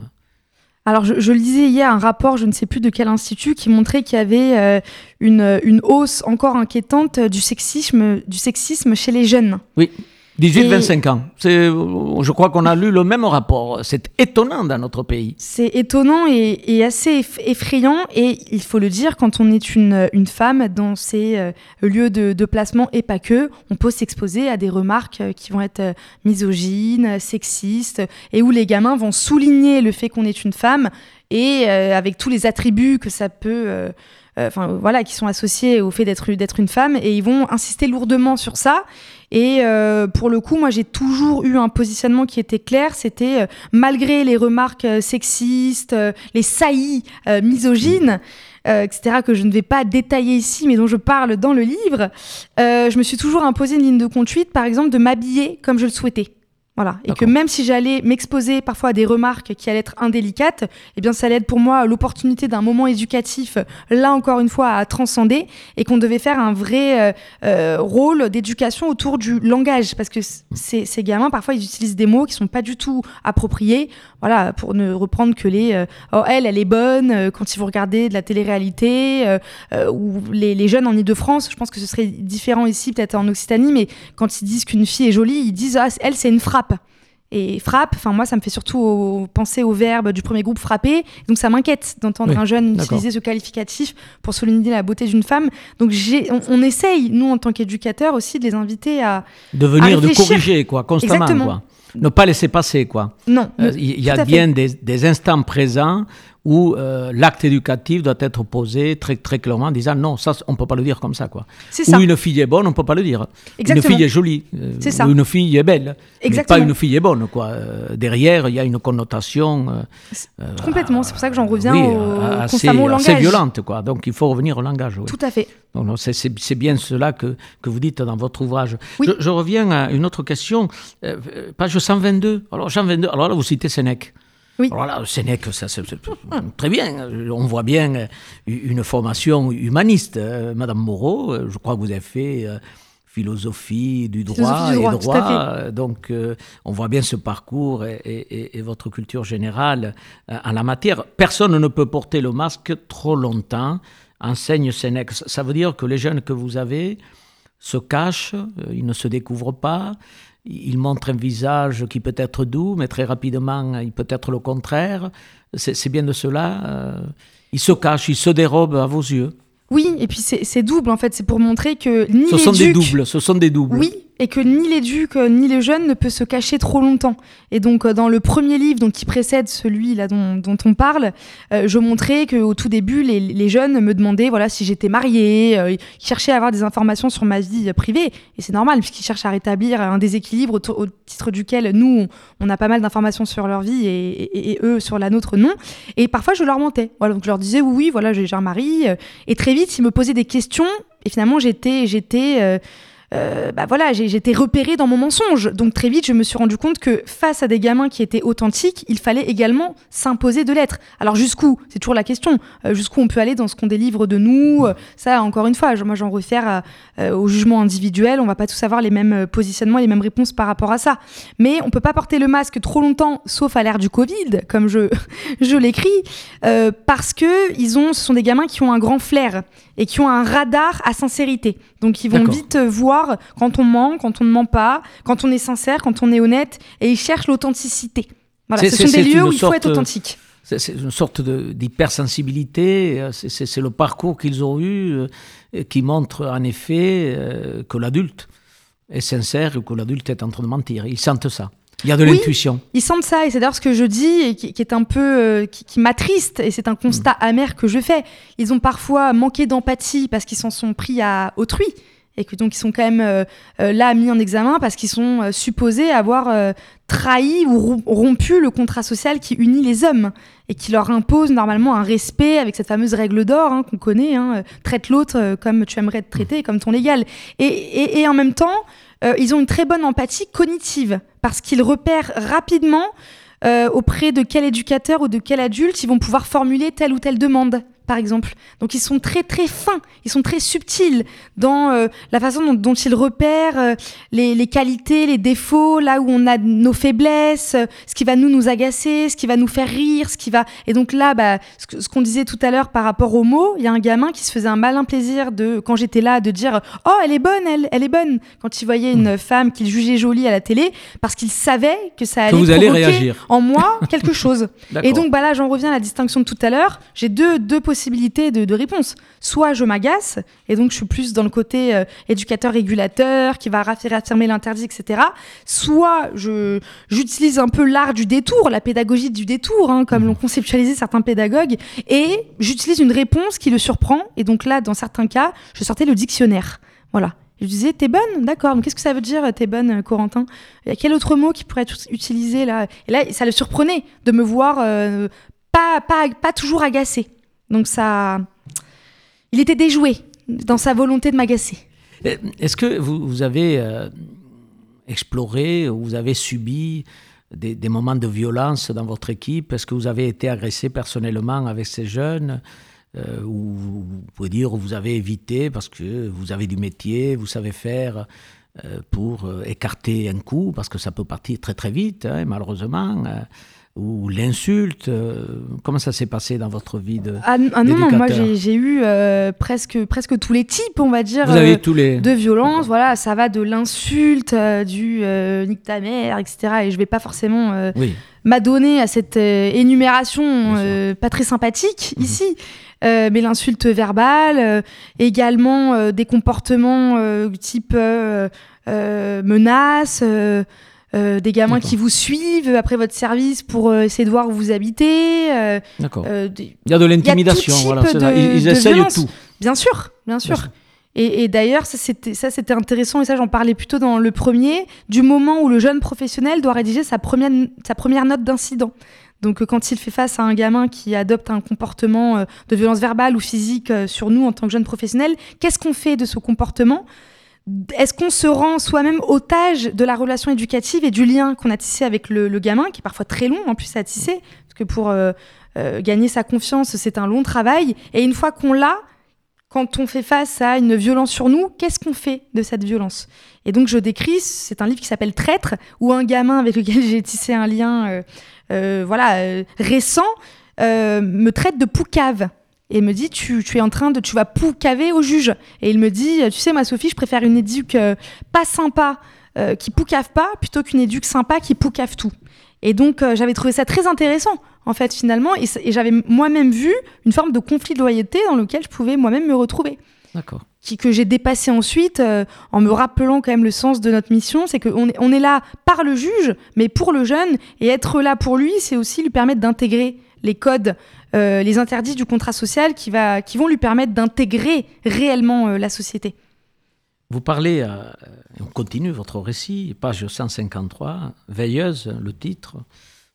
alors, je, le disais hier, un rapport, je ne sais plus de quel institut, qui montrait qu'il y avait une, une, hausse encore inquiétante du sexisme, du sexisme chez les jeunes. Oui. 18-25 ans. Je crois qu'on a lu le même rapport. C'est étonnant dans notre pays. C'est étonnant et, assez effrayant. Et il faut le dire, quand on est une, une femme dans ces euh, lieux de, de, placement et pas que, on peut s'exposer à des remarques euh, qui vont être euh, misogynes, sexistes, et où les gamins vont souligner le fait qu'on est une femme et avec tous les attributs que ça peut enfin voilà, qui sont associés au fait d'être une femme, et ils vont insister lourdement sur ça. Et euh, pour le coup, moi, j'ai toujours eu un positionnement qui était clair. C'était euh, malgré les remarques euh, sexistes, les saillies misogynes. etc., que je ne vais pas détailler ici, mais dont je parle dans le livre, je me suis toujours imposé une ligne de conduite, par exemple, de m'habiller comme je le souhaitais. Voilà. Et que même si j'allais m'exposer parfois à des remarques qui allaient être indélicates, eh bien, ça allait être pour moi l'opportunité d'un moment éducatif, là encore une fois, à transcender, et qu'on devait faire un vrai euh, euh, rôle d'éducation autour du langage, parce que ces, ces, gamins, parfois, ils utilisent des mots qui sont pas du tout appropriés. Voilà, pour ne reprendre que les euh, oh elle, elle est bonne quand ils vont regarder de la télé-réalité ou les, les, jeunes en Ile-de-France. Je pense que ce serait différent ici, peut-être en Occitanie, mais quand ils disent qu'une fille est jolie, ils disent ah elle c'est une frappe. Et frappe, enfin moi ça me fait surtout penser au verbe du premier groupe frapper, donc ça m'inquiète d'entendre un jeune utiliser ce qualificatif pour souligner la beauté d'une femme. Donc on, on, essaye, nous en tant qu'éducateurs aussi, de les inviter à... De venir, de corriger, quoi, constamment. Quoi. Ne pas laisser passer, quoi. Non. Euh, il y a bien des, des, instants présents où euh, l'acte éducatif doit être posé très, très clairement en disant non, ça, on ne peut pas le dire comme ça. Quoi. Ou une fille est bonne, on ne peut pas le dire. Une fille est jolie. Euh, ça. Ou une fille est belle. Exactement. Mais pas une fille est bonne. Quoi. Euh, derrière, il y a une connotation. Complètement, c'est pour ça que j'en reviens au, assez, constamment au langage. C'est violente. Quoi. Donc il faut revenir au langage. Tout à fait. C'est bien cela que, que, vous dites dans votre ouvrage. Je, je, reviens à une autre question. page 122. Alors, 122, alors là, vous citez Sénèque. Oui. Voilà, Sénèque, ça, c'est très bien. On voit bien euh, une formation humaniste. Euh, Madame Moreau, euh, je crois que vous avez fait philosophie du droit, et droit. Donc, on voit bien ce parcours et, votre culture générale en la matière. Personne ne peut porter le masque trop longtemps, enseigne Sénèque. Ça veut dire que les jeunes que vous avez se cachent, ils ne se découvrent pas il montre un visage qui peut être doux, mais très rapidement, il peut être le contraire. C'est bien de cela. Euh, il se cache, il se dérobe à vos yeux. Oui, et puis c'est double en fait, c'est pour montrer que ni ce sont des doubles, ce sont des doubles. Oui, et que ni l'éduc ni les jeunes ne peuvent se cacher trop longtemps. Et donc euh, dans le premier livre donc, qui précède celui là dont, on parle, euh, je montrais qu'au tout début les, jeunes me demandaient voilà si j'étais mariée, euh, ils cherchaient à avoir des informations sur ma vie privée et c'est normal puisqu'ils cherchent à rétablir un déséquilibre au, titre duquel nous on, a pas mal d'informations sur leur vie et, eux sur la nôtre non. Et parfois je leur mentais. Voilà donc je leur disais oui oui voilà j'ai un mari et très vite ils me posaient des questions et finalement j'étais j'étais euh, bah voilà, j'étais repérée dans mon mensonge. Donc très vite, je me suis rendu compte que face à des gamins qui étaient authentiques, il fallait également s'imposer de l'être. Alors jusqu'où? C'est toujours la question. Euh, jusqu'où on peut aller dans ce qu'on délivre de nous? Euh, Ça, encore une fois, moi j'en réfère au jugement individuel. On va pas tous avoir les mêmes positionnements, les mêmes réponses par rapport à ça. Mais on peut pas porter le masque trop longtemps, sauf à l'ère du Covid, comme je, je l'écris, parce que ils ont, ce sont des gamins qui ont un grand flair et qui ont un radar à sincérité. Donc ils vont vite voir quand on ment, quand on ne ment pas, quand on est sincère, quand on est honnête, et ils cherchent l'authenticité. Voilà, ce sont des lieux où il faut être authentique. C'est une sorte d'hypersensibilité, euh, c'est le parcours qu'ils ont eu euh, qui montre en effet euh, que l'adulte est sincère ou que l'adulte est en train de mentir. Ils sentent ça. Il y a de l'intuition. Ils sentent ça, et c'est d'ailleurs ce que je dis, et qui, est un peu. Euh, qui, m'attriste, et c'est un constat mm. amer que je fais. Ils ont parfois manqué d'empathie parce qu'ils s'en sont pris à autrui, et que donc ils sont quand même euh, euh, là mis en examen parce qu'ils sont supposés avoir trahi ou rompu le contrat social qui unit les hommes et qui leur impose normalement un respect avec cette fameuse règle d'or hein, qu'on connaît hein, traite l'autre comme tu aimerais être traité, comme ton égal. et, et en même temps, euh, ils ont une très bonne empathie cognitive parce qu'ils repèrent rapidement euh, auprès de quel éducateur ou de quel adulte ils vont pouvoir formuler telle ou telle demande par exemple. Donc ils sont très très fins, ils sont très subtils dans euh, la façon dont, ils repèrent euh, les, qualités, les défauts, là où on a nos faiblesses, euh, ce qui va nous nous agacer, ce qui va nous faire rire, ce qui va. Et donc là, bah, ce, qu'on disait tout à l'heure par rapport aux mots, il y a un gamin qui se faisait un malin plaisir de quand j'étais là de dire oh elle est bonne, elle, elle est bonne quand il voyait une mmh. femme qu'il jugeait jolie à la télé parce qu'il savait que ça allait vous allez réagir. en moi quelque chose. Et donc bah là j'en reviens à la distinction de tout à l'heure. J'ai deux deux possibilités possibilités de, réponse. Soit je m'agace, et donc je suis plus dans le côté euh, éducateur-régulateur qui va réaffirmer l'interdit, etc. Soit je j'utilise un peu l'art du détour, la pédagogie du détour, hein, comme mhm. l'ont conceptualisé certains pédagogues, et j'utilise une réponse qui le surprend. Et donc là, dans certains cas, je sortais le dictionnaire. Voilà. Je disais, t'es bonne, d'accord. Mais qu'est-ce que ça veut dire, t'es bonne, euh, Corentin? Il y a quel autre mot qui pourrait être utilisé là? Et là, ça le surprenait de me voir euh, pas, pas, pas toujours agacée. Donc ça, il était déjoué dans sa volonté de m'agacer. Euh, est-ce que vous, avez euh, exploré ou vous avez subi des, moments de violence dans votre équipe? Est-ce que vous avez été agressé personnellement avec ces jeunes? Euh, Ou vous pouvez dire vous avez évité parce que vous avez du métier, vous savez faire pour écarter un coup, parce que ça peut partir très très vite, hein, malheureusement ou l'insulte euh, Comment ça s'est passé dans votre vie de Ah, ah non, non, moi j'ai eu euh, presque, presque tous les types, on va dire, Vous avez euh, tous les... de violence. Voilà, ça va de l'insulte, du nique ta mère, etc. Et je vais pas forcément m'adonner à cette énumération pas très sympathique mhm. ici. mais l'insulte verbale, également des comportements type menace, euh, des gamins qui vous suivent après votre service pour euh, essayer de voir où vous habitez. Euh, D'accord. il y a de l'intimidation, voilà. ils, essayent tout. Bien sûr, bien sûr. Et, d'ailleurs, ça c'était intéressant, et ça j'en parlais plutôt dans le premier, du moment où le jeune professionnel doit rédiger sa première, sa première note d'incident. Donc quand il fait face à un gamin qui adopte un comportement de violence verbale ou physique sur nous en tant que jeune professionnel, qu'est-ce qu'on fait de ce comportement? Est-ce qu'on se rend soi-même otage de la relation éducative et du lien qu'on a tissé avec le, gamin, qui est parfois très long en plus à tisser, parce que pour euh, euh, gagner sa confiance, c'est un long travail. Et une fois qu'on l'a, quand on fait face à une violence sur nous, qu'est-ce qu'on fait de cette violence? Et donc je décris, c'est un livre qui s'appelle Traître, où un gamin avec lequel j'ai tissé un lien euh, voilà, récent me traite de poucave et me dit tu, tu, es en train de tu vas poucaver au juge. Et il me dit tu sais ma Sophie je préfère une éduque euh, pas sympa euh, qui poucave pas plutôt qu'une éduque sympa qui poucave tout. Et donc euh, j'avais trouvé ça très intéressant en fait finalement. Et, j'avais moi-même vu une forme de conflit de loyauté dans lequel je pouvais moi-même me retrouver. D'accord. Qui, que j'ai dépassé ensuite en me rappelant quand même le sens de notre mission, c'est qu'on est, on est là par le juge, mais pour le jeune, et être là pour lui, c'est aussi lui permettre d'intégrer les codes euh, les interdits du contrat social qui, va, qui vont lui permettre d'intégrer réellement euh, la société. Vous parlez, euh, on continue votre récit, page 153, Veilleuse, le titre,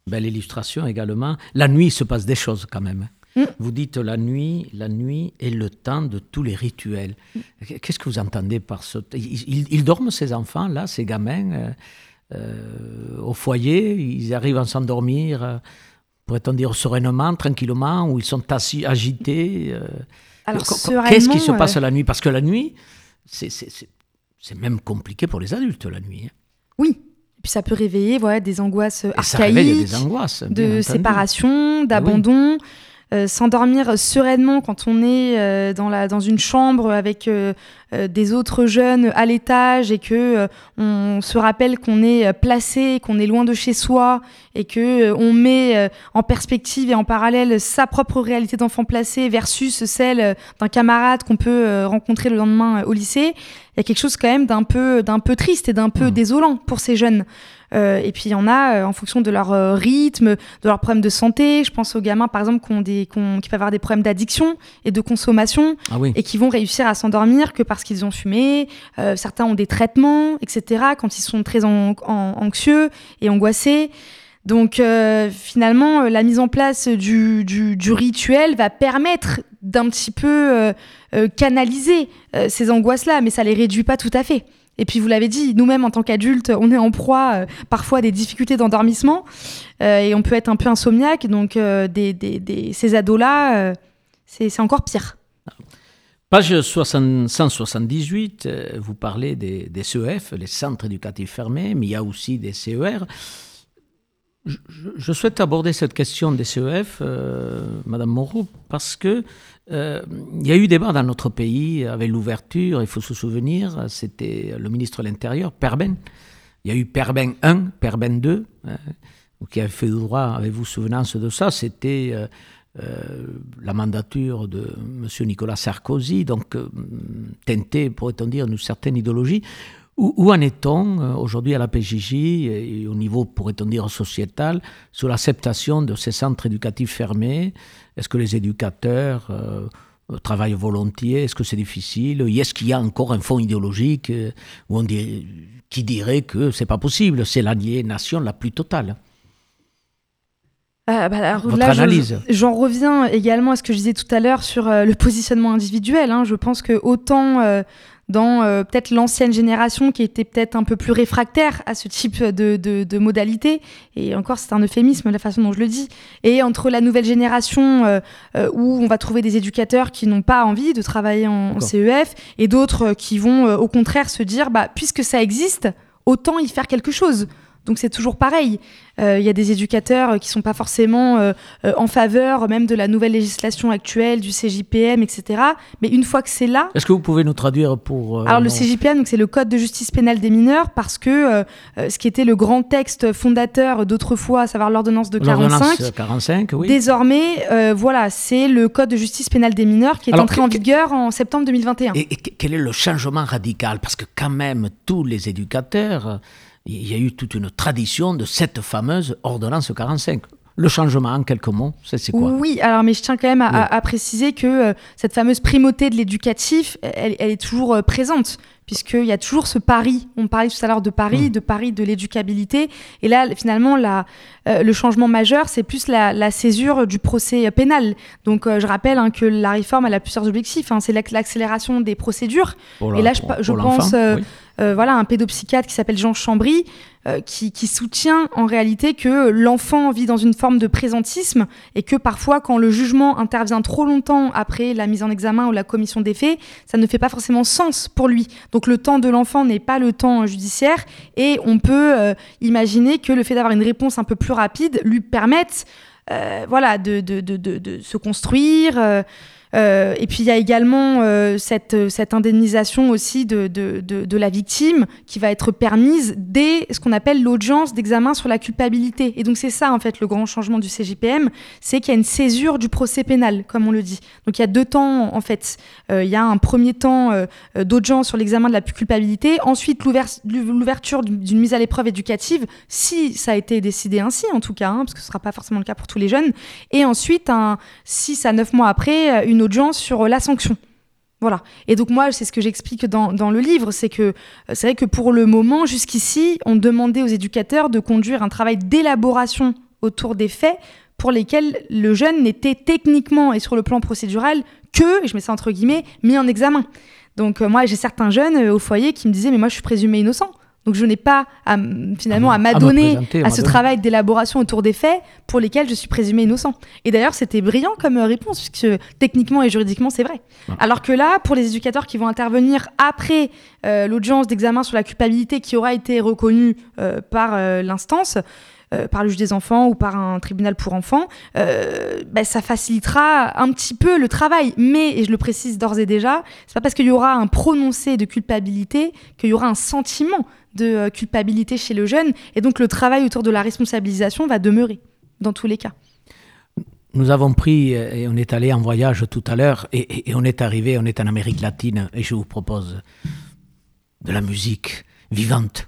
belle illustration également. La nuit, il se passe des choses quand même. Mm. Vous dites la nuit, la nuit est le temps de tous les rituels. Qu'est-ce que vous entendez par ce... Ils, dorment ces enfants, là, ces gamins, au foyer, ils arrivent à s'endormir pourrait-on dire sereinement, tranquillement, où ils sont assis, agités euh, Qu'est-ce qui se passe la nuit? Parce que la nuit, c'est même compliqué pour les adultes, la nuit. Hein. Oui. Puis ça peut réveiller voilà, des angoisses archaïques, des angoisses, de séparation, ah d'abandon. Euh, s'endormir sereinement quand on est euh, dans, la, dans une chambre avec des autres jeunes à l'étage et que on se rappelle qu'on est placé, qu'on est loin de chez soi et que on met en perspective et en parallèle sa propre réalité d'enfant placé versus celle d'un camarade qu'on peut rencontrer le lendemain au lycée, il y a quelque chose quand même d'un peu d'un peu triste et d'un peu mmh. désolant pour ces jeunes. Euh, et puis il y en a euh, en fonction de leur euh, rythme, de leurs problèmes de santé. Je pense aux gamins par exemple qui, ont des, qui, peuvent avoir des problèmes d'addiction et de consommation ah et qui vont réussir à s'endormir que parce qu'ils ont fumé. certains ont des traitements, etc. quand ils sont très anxieux et angoissés. Donc finalement, la mise en place du, du, du rituel va permettre d'un petit peu canaliser ces angoisses-là, mais ça les réduit pas tout à fait. Et puis vous l'avez dit, nous-mêmes en tant qu'adultes, on est en proie euh, parfois à des difficultés d'endormissement euh, et on peut être un peu insomniaque. Donc euh, ces ados-là, C'est encore pire. Page 178, euh, vous parlez des, CEF, les centres éducatifs fermés, mais il y a aussi des CER. Je, souhaite aborder cette question des CEF, Madame Moreau, parce que euh, il y a eu débat dans notre pays avec l'ouverture, il faut se souvenir, c'était le ministre de l'Intérieur, Perben. Il y a eu Perben 1, Perben 2, hein, qui avait fait droit, avez-vous souvenance de ça? C'était euh, la mandature de M. Nicolas Sarkozy, donc euh, teintée, pourrait-on dire, d'une certaine idéologie. Où, en est-on euh, aujourd'hui à la PJJ et au niveau, pourrait-on dire, sociétal, sur l'acceptation de ces centres éducatifs fermés Est-ce que les éducateurs travaillent volontiers? Est-ce que c'est difficile? Est-ce qu'il y a encore un fond idéologique où on qui dirait que c'est pas possible? C'est l'aliénation la plus totale euh, bah, Votre analyse. J'en reviens également à ce que je disais tout à l'heure sur euh, le positionnement individuel. Hein. Je pense que autant euh, dans peut-être l'ancienne génération qui était peut-être un peu plus réfractaire à ce type de, de, de modalités, et encore c'est un euphémisme la façon dont je le dis, et entre la nouvelle génération où on va trouver des éducateurs qui n'ont pas envie de travailler en, CEF, et d'autres qui vont au contraire se dire, bah, puisque ça existe, autant y faire quelque chose. Donc c'est toujours pareil. Euh, il y a des éducateurs euh, qui sont pas forcément euh, en faveur même de la nouvelle législation actuelle, du CJPM, etc. Mais une fois que c'est là... Est-ce que vous pouvez nous traduire pour... Alors le CJPM, c'est le Code de justice pénale des mineurs, parce que ce qui était le grand texte fondateur d'autrefois, à savoir l'ordonnance de 45, 45 oui. désormais, voilà, c'est le Code de justice pénale des mineurs qui est entré en vigueur en septembre 2021. et quel est le changement radical? Parce que quand même, tous les éducateurs il y a eu toute une tradition de cette fameuse ordonnance 45. Le changement, en quelques mots, c'est quoi? Oui, alors mais je tiens quand même à, préciser que euh, cette fameuse primauté de l'éducatif, elle, est toujours euh, présente puisqu'il y a toujours ce pari. On parlait tout à l'heure de pari, mm. de pari de l'éducabilité. Et là, finalement, la, euh, le changement majeur, c'est plus la, césure du procès pénal. Donc, je rappelle hein, que la réforme, elle a plusieurs objectifs. Hein. C'est l'accélération des procédures. et là, je, pense euh, voilà, un pédopsychiatre qui s'appelle Jean Chambry, euh, qui, soutient en réalité que l'enfant vit dans une forme de présentisme et que parfois, quand le jugement intervient trop longtemps après la mise en examen ou la commission des faits, ça ne fait pas forcément sens pour lui. Donc le temps de l'enfant n'est pas le temps judiciaire et on peut euh, imaginer que le fait d'avoir une réponse un peu plus rapide lui permette voilà, de, se construire. Euh, et puis il y a également euh, cette, indemnisation aussi de, la victime qui va être permise dès ce qu'on appelle l'audience d'examen sur la culpabilité. Et donc c'est ça en fait le grand changement du CJPM, c'est qu'il y a une césure du procès pénal, comme on le dit. Donc il y a deux temps en fait. Euh, il y a un premier temps d'audience sur l'examen de la culpabilité, ensuite l'ouverture d'une mise à l'épreuve éducative, si ça a été décidé ainsi en tout cas, hein, parce que ce ne sera pas forcément le cas pour tous les jeunes, et ensuite, un, 6 à 9 mois après, une audience sur la sanction. Voilà. Et donc moi, c'est ce que j'explique dans, dans, le livre, c'est que euh, c'est vrai que pour le moment, jusqu'ici, on demandait aux éducateurs de conduire un travail d'élaboration autour des faits pour lesquels le jeune n'était techniquement et sur le plan procédural que, et je mets ça entre guillemets, mis en examen. Donc euh, moi, j'ai certains jeunes euh, au foyer qui me disaient, mais moi, je suis présumé innocent. Donc je n'ai pas finalement à, m'adonner à, ce travail d'élaboration autour des faits pour lesquels je suis présumé innocent. Et d'ailleurs, c'était brillant comme euh, réponse, puisque techniquement et juridiquement, c'est vrai. Alors que là, pour les éducateurs qui vont intervenir après euh, l'audience d'examen sur la culpabilité qui aura été reconnue euh, par l'instance, par le juge des enfants ou par un tribunal pour enfants, bah, ça facilitera un petit peu le travail. Mais, et je le précise d'ores et déjà, c'est pas parce qu'il y aura un prononcé de culpabilité qu'il y aura un sentiment de euh, culpabilité chez le jeune. Et donc le travail autour de la responsabilisation va demeurer dans tous les cas. Nous avons pris euh, et on est allé en voyage tout à l'heure et, on est arrivé, on est en Amérique latine et je vous propose de la musique vivante.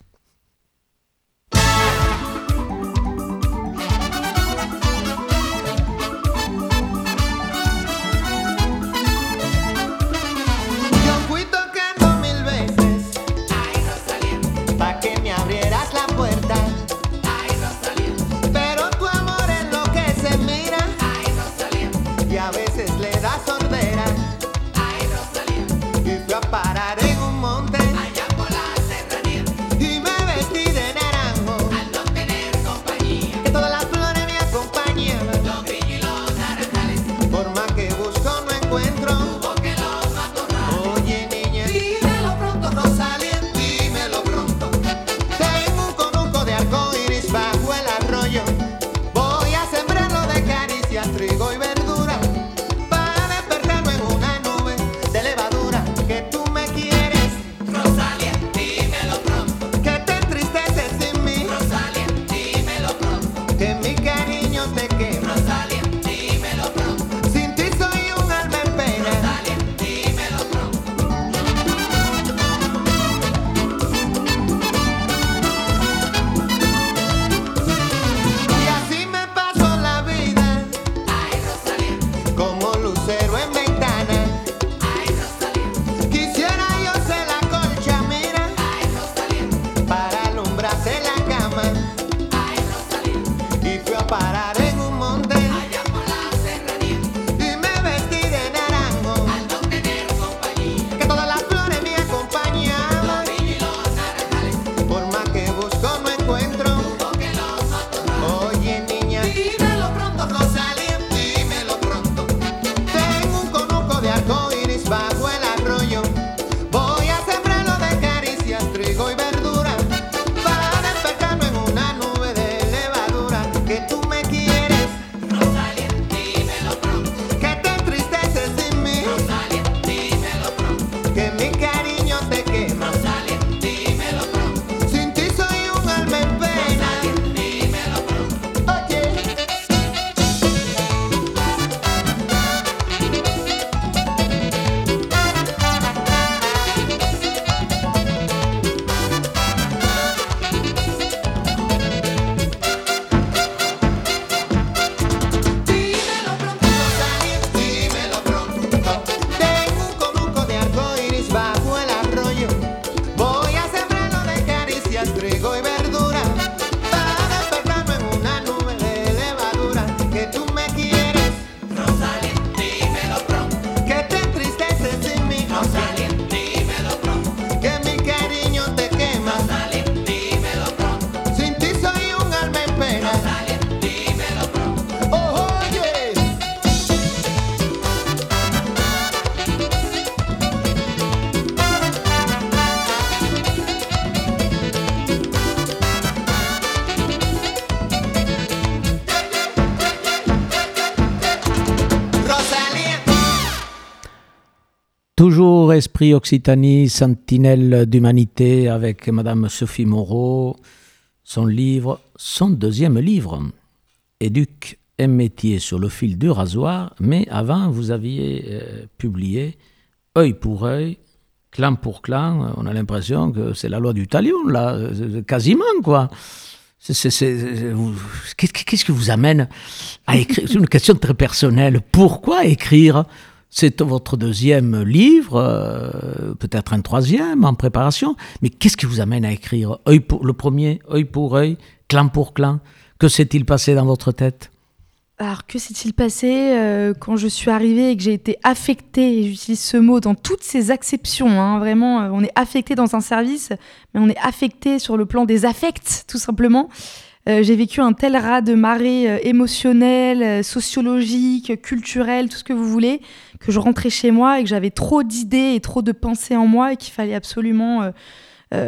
Toujours Esprit Occitanie, sentinelle d'humanité avec Madame Sophie Moreau, son livre, son deuxième livre, Éduque un métier sur le fil du rasoir, mais avant vous aviez euh, publié œil pour œil, clan pour clan, on a l'impression que c'est la loi du talion, là, euh, quasiment, quoi. Qu'est-ce qui vous amène à écrire? C'est une question très personnelle. Pourquoi écrire? C'est votre deuxième livre, euh, peut-être un troisième en préparation, mais qu'est-ce qui vous amène à écrire œil pour, Le premier, œil pour œil, clan pour clan? Que s'est-il passé dans votre tête? Alors, que s'est-il passé euh, quand je suis arrivée et que j'ai été affectée, et j'utilise ce mot dans toutes ses acceptions, hein, vraiment, euh, on est affecté dans un service, mais on est affecté sur le plan des affects, tout simplement. J'ai vécu un tel raz de marée euh, émotionnel, sociologique, culturel, tout ce que vous voulez, que je rentrais chez moi et que j'avais trop d'idées et trop de pensées en moi et qu'il fallait absolument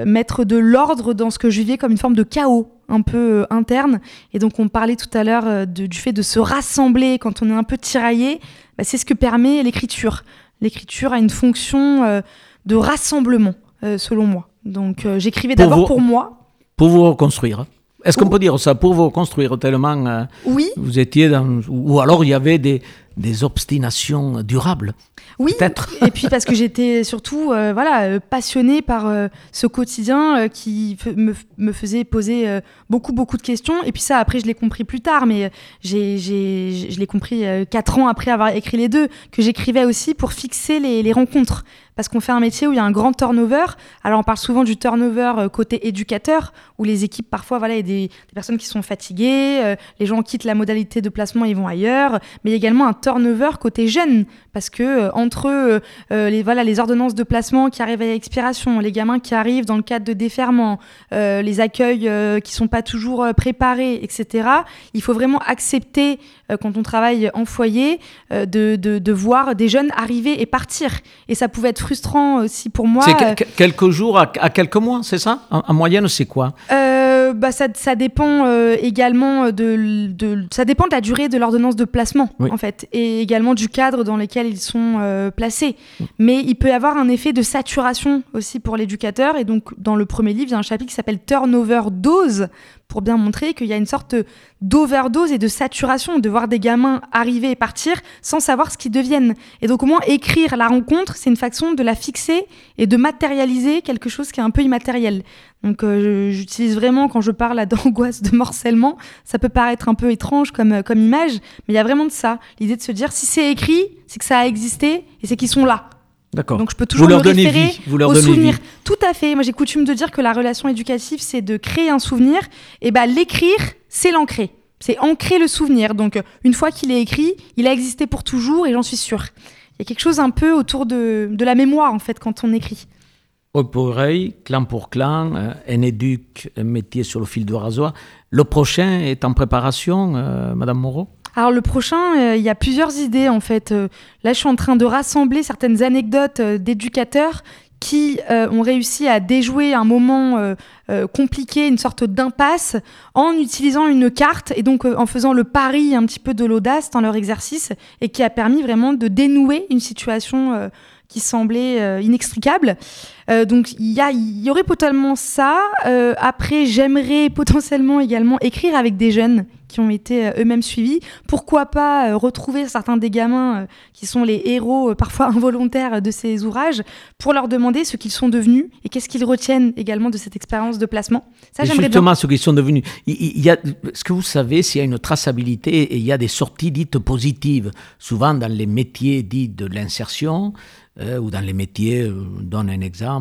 mettre de l'ordre dans ce que je vivais comme une forme de chaos un peu interne. Et donc on parlait tout à l'heure du fait de se rassembler quand on est un peu tiraillé. Bah, c'est ce que permet l'écriture. L'écriture a une fonction de rassemblement, selon moi. Donc j'écrivais d'abord pour moi. Pour vous reconstruire. Est-ce qu'on peut dire ça pour vous construire tellement euh, Oui. Vous étiez dans. Ou alors il y avait des, des obstinations durables oui, et puis parce que j'étais surtout euh, voilà, euh, passionnée par ce quotidien qui me, me, faisait poser beaucoup, beaucoup de questions. Et puis ça, après, je l'ai compris plus tard, mais j'ai, je l'ai compris quatre ans après avoir écrit les deux, que j'écrivais aussi pour fixer les, les rencontres parce qu'on fait un métier où il y a un grand turnover. Alors on parle souvent du turnover euh, côté éducateur, où les équipes parfois, voilà, il y a des, personnes qui sont fatiguées, euh, les gens quittent la modalité de placement et vont ailleurs, mais il y a également un turnover côté jeune, parce que euh, entre les, voilà, les ordonnances de placement qui arrivent à expiration, les gamins qui arrivent dans le cadre de déferment, les accueils qui sont pas toujours préparés, etc., il faut vraiment accepter, quand on travaille en foyer, de, de, de voir des jeunes arriver et partir. Et ça pouvait être frustrant aussi pour moi. C'est euh, quelques jours à, quelques mois, c'est ça? En, moyenne, c'est quoi? Euh, bah ça, ça, dépend euh, également de, de, ça dépend de la durée de l'ordonnance de placement en fait et également du cadre dans lequel ils sont placés. Mais il peut y avoir un effet de saturation aussi pour l'éducateur et donc dans le premier livre il y a un chapitre qui s'appelle turnover dose pour bien montrer qu'il y a une sorte d'overdose et de saturation de voir des gamins arriver et partir sans savoir ce qu'ils deviennent. Et donc au moins écrire la rencontre, c'est une façon de la fixer et de matérialiser quelque chose qui est un peu immatériel. Donc euh, j'utilise vraiment quand je parle d'angoisse de morcellement, ça peut paraître un peu étrange comme, euh, comme image, mais il y a vraiment de ça, l'idée de se dire si c'est écrit, c'est que ça a existé et c'est qu'ils sont là. D'accord. Donc je peux toujours vous leur me référer Vous leur au souvenir. Tout à fait. Moi j'ai coutume de dire que la relation éducative c'est de créer un souvenir. Et ben l'écrire c'est l'ancrer. C'est ancrer le souvenir. Donc une fois qu'il est écrit, il a existé pour toujours et j'en suis sûre. Il y a quelque chose un peu autour de, de la mémoire en fait quand on écrit. Œil pour oreille, clan pour clan, euh, un éduc, un métier sur le fil de rasoir. Le prochain est en préparation, euh, Madame Moreau? Alors le prochain, euh, il y a plusieurs idées en fait. Euh, là, je suis en train de rassembler certaines anecdotes euh, d'éducateurs qui ont réussi à déjouer un moment compliqué, une sorte d'impasse, en utilisant une carte et donc en faisant le pari un petit peu de l'audace dans leur exercice et qui a permis vraiment de dénouer une situation qui semblait inextricable. Donc il y, y, aurait potentiellement ça. après, j'aimerais potentiellement également écrire avec des jeunes qui ont été euh, eux-mêmes suivis. Pourquoi pas euh, retrouver certains des gamins euh, qui sont les héros parfois involontaires de ces ouvrages pour leur demander ce qu'ils sont devenus et qu'est-ce qu'ils retiennent également de cette expérience de placement. Ça, j'aimerais justement, ce qu'ils sont devenus. Il, y a, ce que vous savez, s'il y a une traçabilité et il y a des sorties dites positives, souvent dans les métiers dits de l'insertion, euh, ou dans les métiers, euh, on donne un exemple,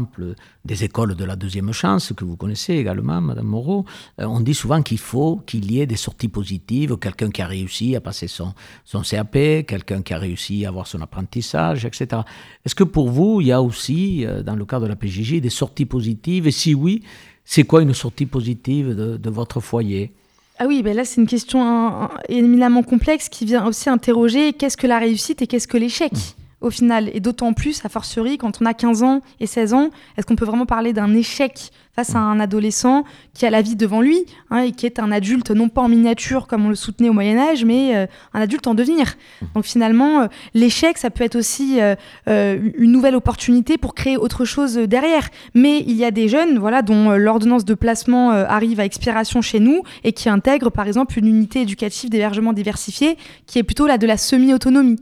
des écoles de la deuxième chance, que vous connaissez également, Madame Moreau, euh, on dit souvent qu'il faut qu'il y ait des sorties positives, quelqu'un qui a réussi à passer son, son CAP, quelqu'un qui a réussi à avoir son apprentissage, etc. Est-ce que pour vous, il y a aussi, dans le cadre de la PJJ, des sorties positives? Et si oui, c'est quoi une sortie positive de, votre foyer? Ah oui, ben là c'est une question éminemment complexe qui vient aussi interroger qu'est-ce que la réussite et qu'est-ce que l'échec. Au final. Et d'autant plus, a fortiori, quand on a 15 ans et 16 ans, est-ce qu'on peut vraiment parler d'un échec face à un adolescent qui a la vie devant lui hein, et qui est un adulte, non pas en miniature comme on le soutenait au Moyen Âge, mais euh, un adulte en devenir. Donc finalement, euh, l'échec, ça peut être aussi euh, une nouvelle opportunité pour créer autre chose derrière. Mais il y a des jeunes voilà, dont l'ordonnance de placement arrive à expiration chez nous et qui intègrent par exemple une unité éducative d'hébergement diversifié qui est plutôt là de la semi-autonomie.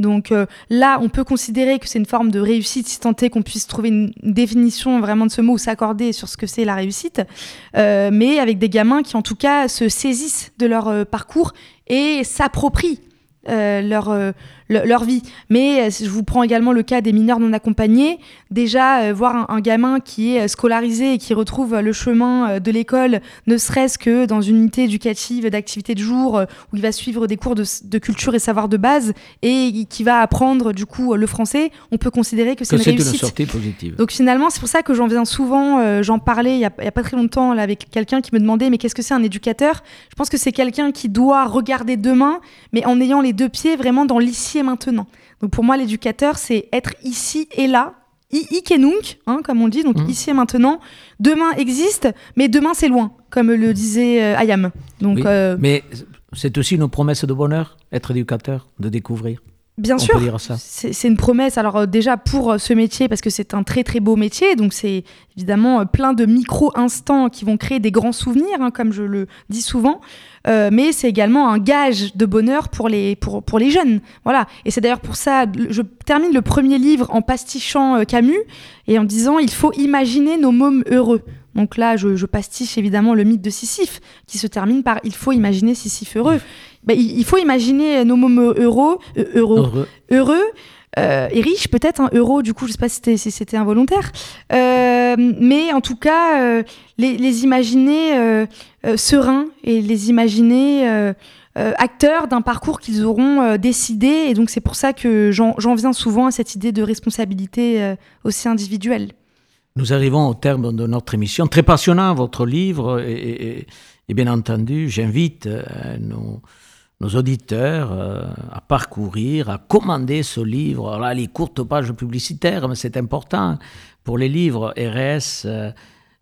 Donc euh, là, on peut considérer que c'est une forme de réussite, si tant est qu'on puisse trouver une, définition vraiment de ce mot ou s'accorder sur ce que c'est la réussite, euh, mais avec des gamins qui en tout cas se saisissent de leur euh, parcours et s'approprient leur, leur vie. Mais euh, je vous prends également le cas des mineurs non accompagnés. Déjà, euh, voir un, gamin qui est euh, scolarisé et qui retrouve le chemin de l'école, ne serait-ce que dans une unité éducative d'activité de jour où il va suivre des cours de, culture et savoir de base et qui va apprendre du coup le français, on peut considérer que c'est une réussite. Une sortie positive. Donc finalement, c'est pour ça que j'en viens souvent, j'en parlais il n'y a, a, pas très longtemps là, avec quelqu'un qui me demandait mais qu'est-ce que c'est un éducateur? Je pense que c'est quelqu'un qui doit regarder demain, mais en ayant les deux pieds vraiment dans l'ici maintenant. Donc pour moi, l'éducateur, c'est être ici et là, Ikenunk, hein, comme on dit, donc mmh. ici et maintenant. Demain existe, mais demain c'est loin, comme le disait euh, Ayam. Donc, euh, Mais c'est aussi une promesse de bonheur, être éducateur, de découvrir. Bien sûr, c'est une promesse. Alors euh, déjà pour euh, ce métier, parce que c'est un très très beau métier, donc c'est évidemment euh, plein de micro-instants qui vont créer des grands souvenirs, hein, comme je le dis souvent, mais c'est également un gage de bonheur pour les, pour, pour les jeunes. Voilà. Et c'est d'ailleurs pour ça, je termine le premier livre en pastichant Camus et en disant il faut imaginer nos mômes heureux. Donc là, je, je, pastiche évidemment le mythe de Sisyphe, qui se termine par il faut imaginer Sisyphe heureux. Bah, il, faut imaginer nos mômes heureux, heureux, heureux, euh, et riches peut-être, hein, euro, du coup, je sais pas si c'était involontaire, euh, mais en tout cas, euh, les, imaginer sereins et les imaginer acteurs d'un parcours qu'ils auront décidé, et donc c'est pour ça que j'en viens souvent à cette idée de responsabilité aussi individuelle. Nous arrivons au terme de notre émission. Très passionnant votre livre. Et, et bien entendu, j'invite nos, nos auditeurs euh, à parcourir, à commander ce livre. là, les courtes pages publicitaires, mais c'est important. Pour les livres RS, euh,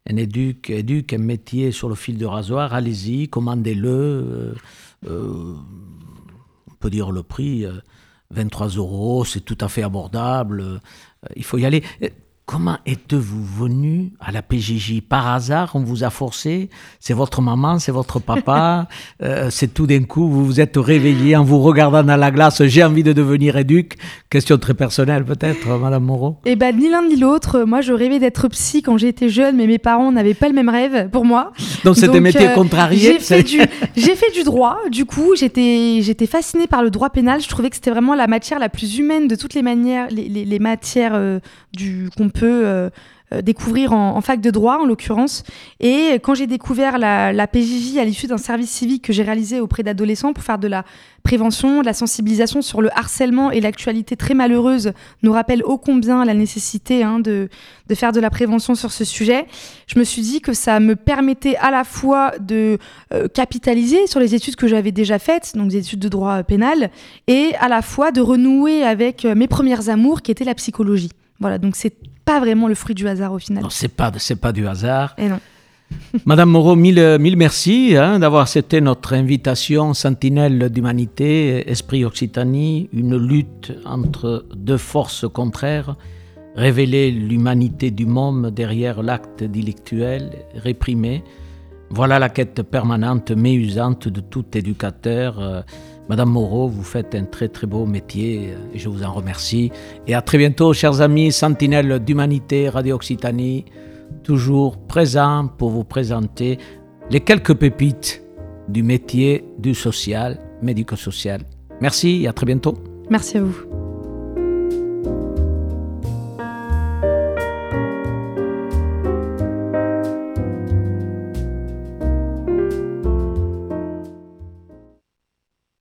un éduc, éduc, un métier sur le fil de rasoir, allez-y, commandez-le. Euh, on peut dire le prix, 23 euros, c'est tout à fait abordable. il faut y aller. Comment êtes-vous venu à la PJJ Par hasard, on vous a forcé C'est votre maman, c'est votre papa euh, C'est tout d'un coup, vous vous êtes réveillé en vous regardant dans la glace, j'ai envie de devenir éduc Question très personnelle peut-être, Madame Moreau Eh bien, ni l'un ni l'autre. Moi, je rêvais d'être psy quand j'étais jeune, mais mes parents n'avaient pas le même rêve pour moi. Donc c'était métier euh, contrarié J'ai fait, du, fait du droit, du coup, j'étais fascinée par le droit pénal. Je trouvais que c'était vraiment la matière la plus humaine de toutes les manières, les, les, matières euh, du qu'on peut euh, euh, découvrir en, fac de droit, en l'occurrence. Et quand j'ai découvert la, la, PJJ à l'issue d'un service civique que j'ai réalisé auprès d'adolescents pour faire de la prévention, de la sensibilisation sur le harcèlement et l'actualité très malheureuse nous rappelle ô combien la nécessité hein, de, faire de la prévention sur ce sujet, je me suis dit que ça me permettait à la fois de euh, capitaliser sur les études que j'avais déjà faites, donc des études de droit pénal, et à la fois de renouer avec mes premières amours qui étaient la psychologie. Voilà, donc c'est pas vraiment le fruit du hasard au final. Non, c'est pas, c'est pas du hasard. Et non. Madame Moreau, mille, mille merci hein, d'avoir accepté notre invitation Sentinelle d'humanité, Esprit Occitanie, une lutte entre deux forces contraires, révéler l'humanité du monde derrière l'acte délictuel réprimé. Voilà la quête permanente mais usante de tout éducateur. Euh, Madame Moreau, vous faites un très très beau métier euh, et je vous en remercie. Et à très bientôt, chers amis, Sentinelle d'Humanité, Radio Occitanie, toujours présent pour vous présenter les quelques pépites du métier du social, médico-social. Merci et à très bientôt. Merci à vous.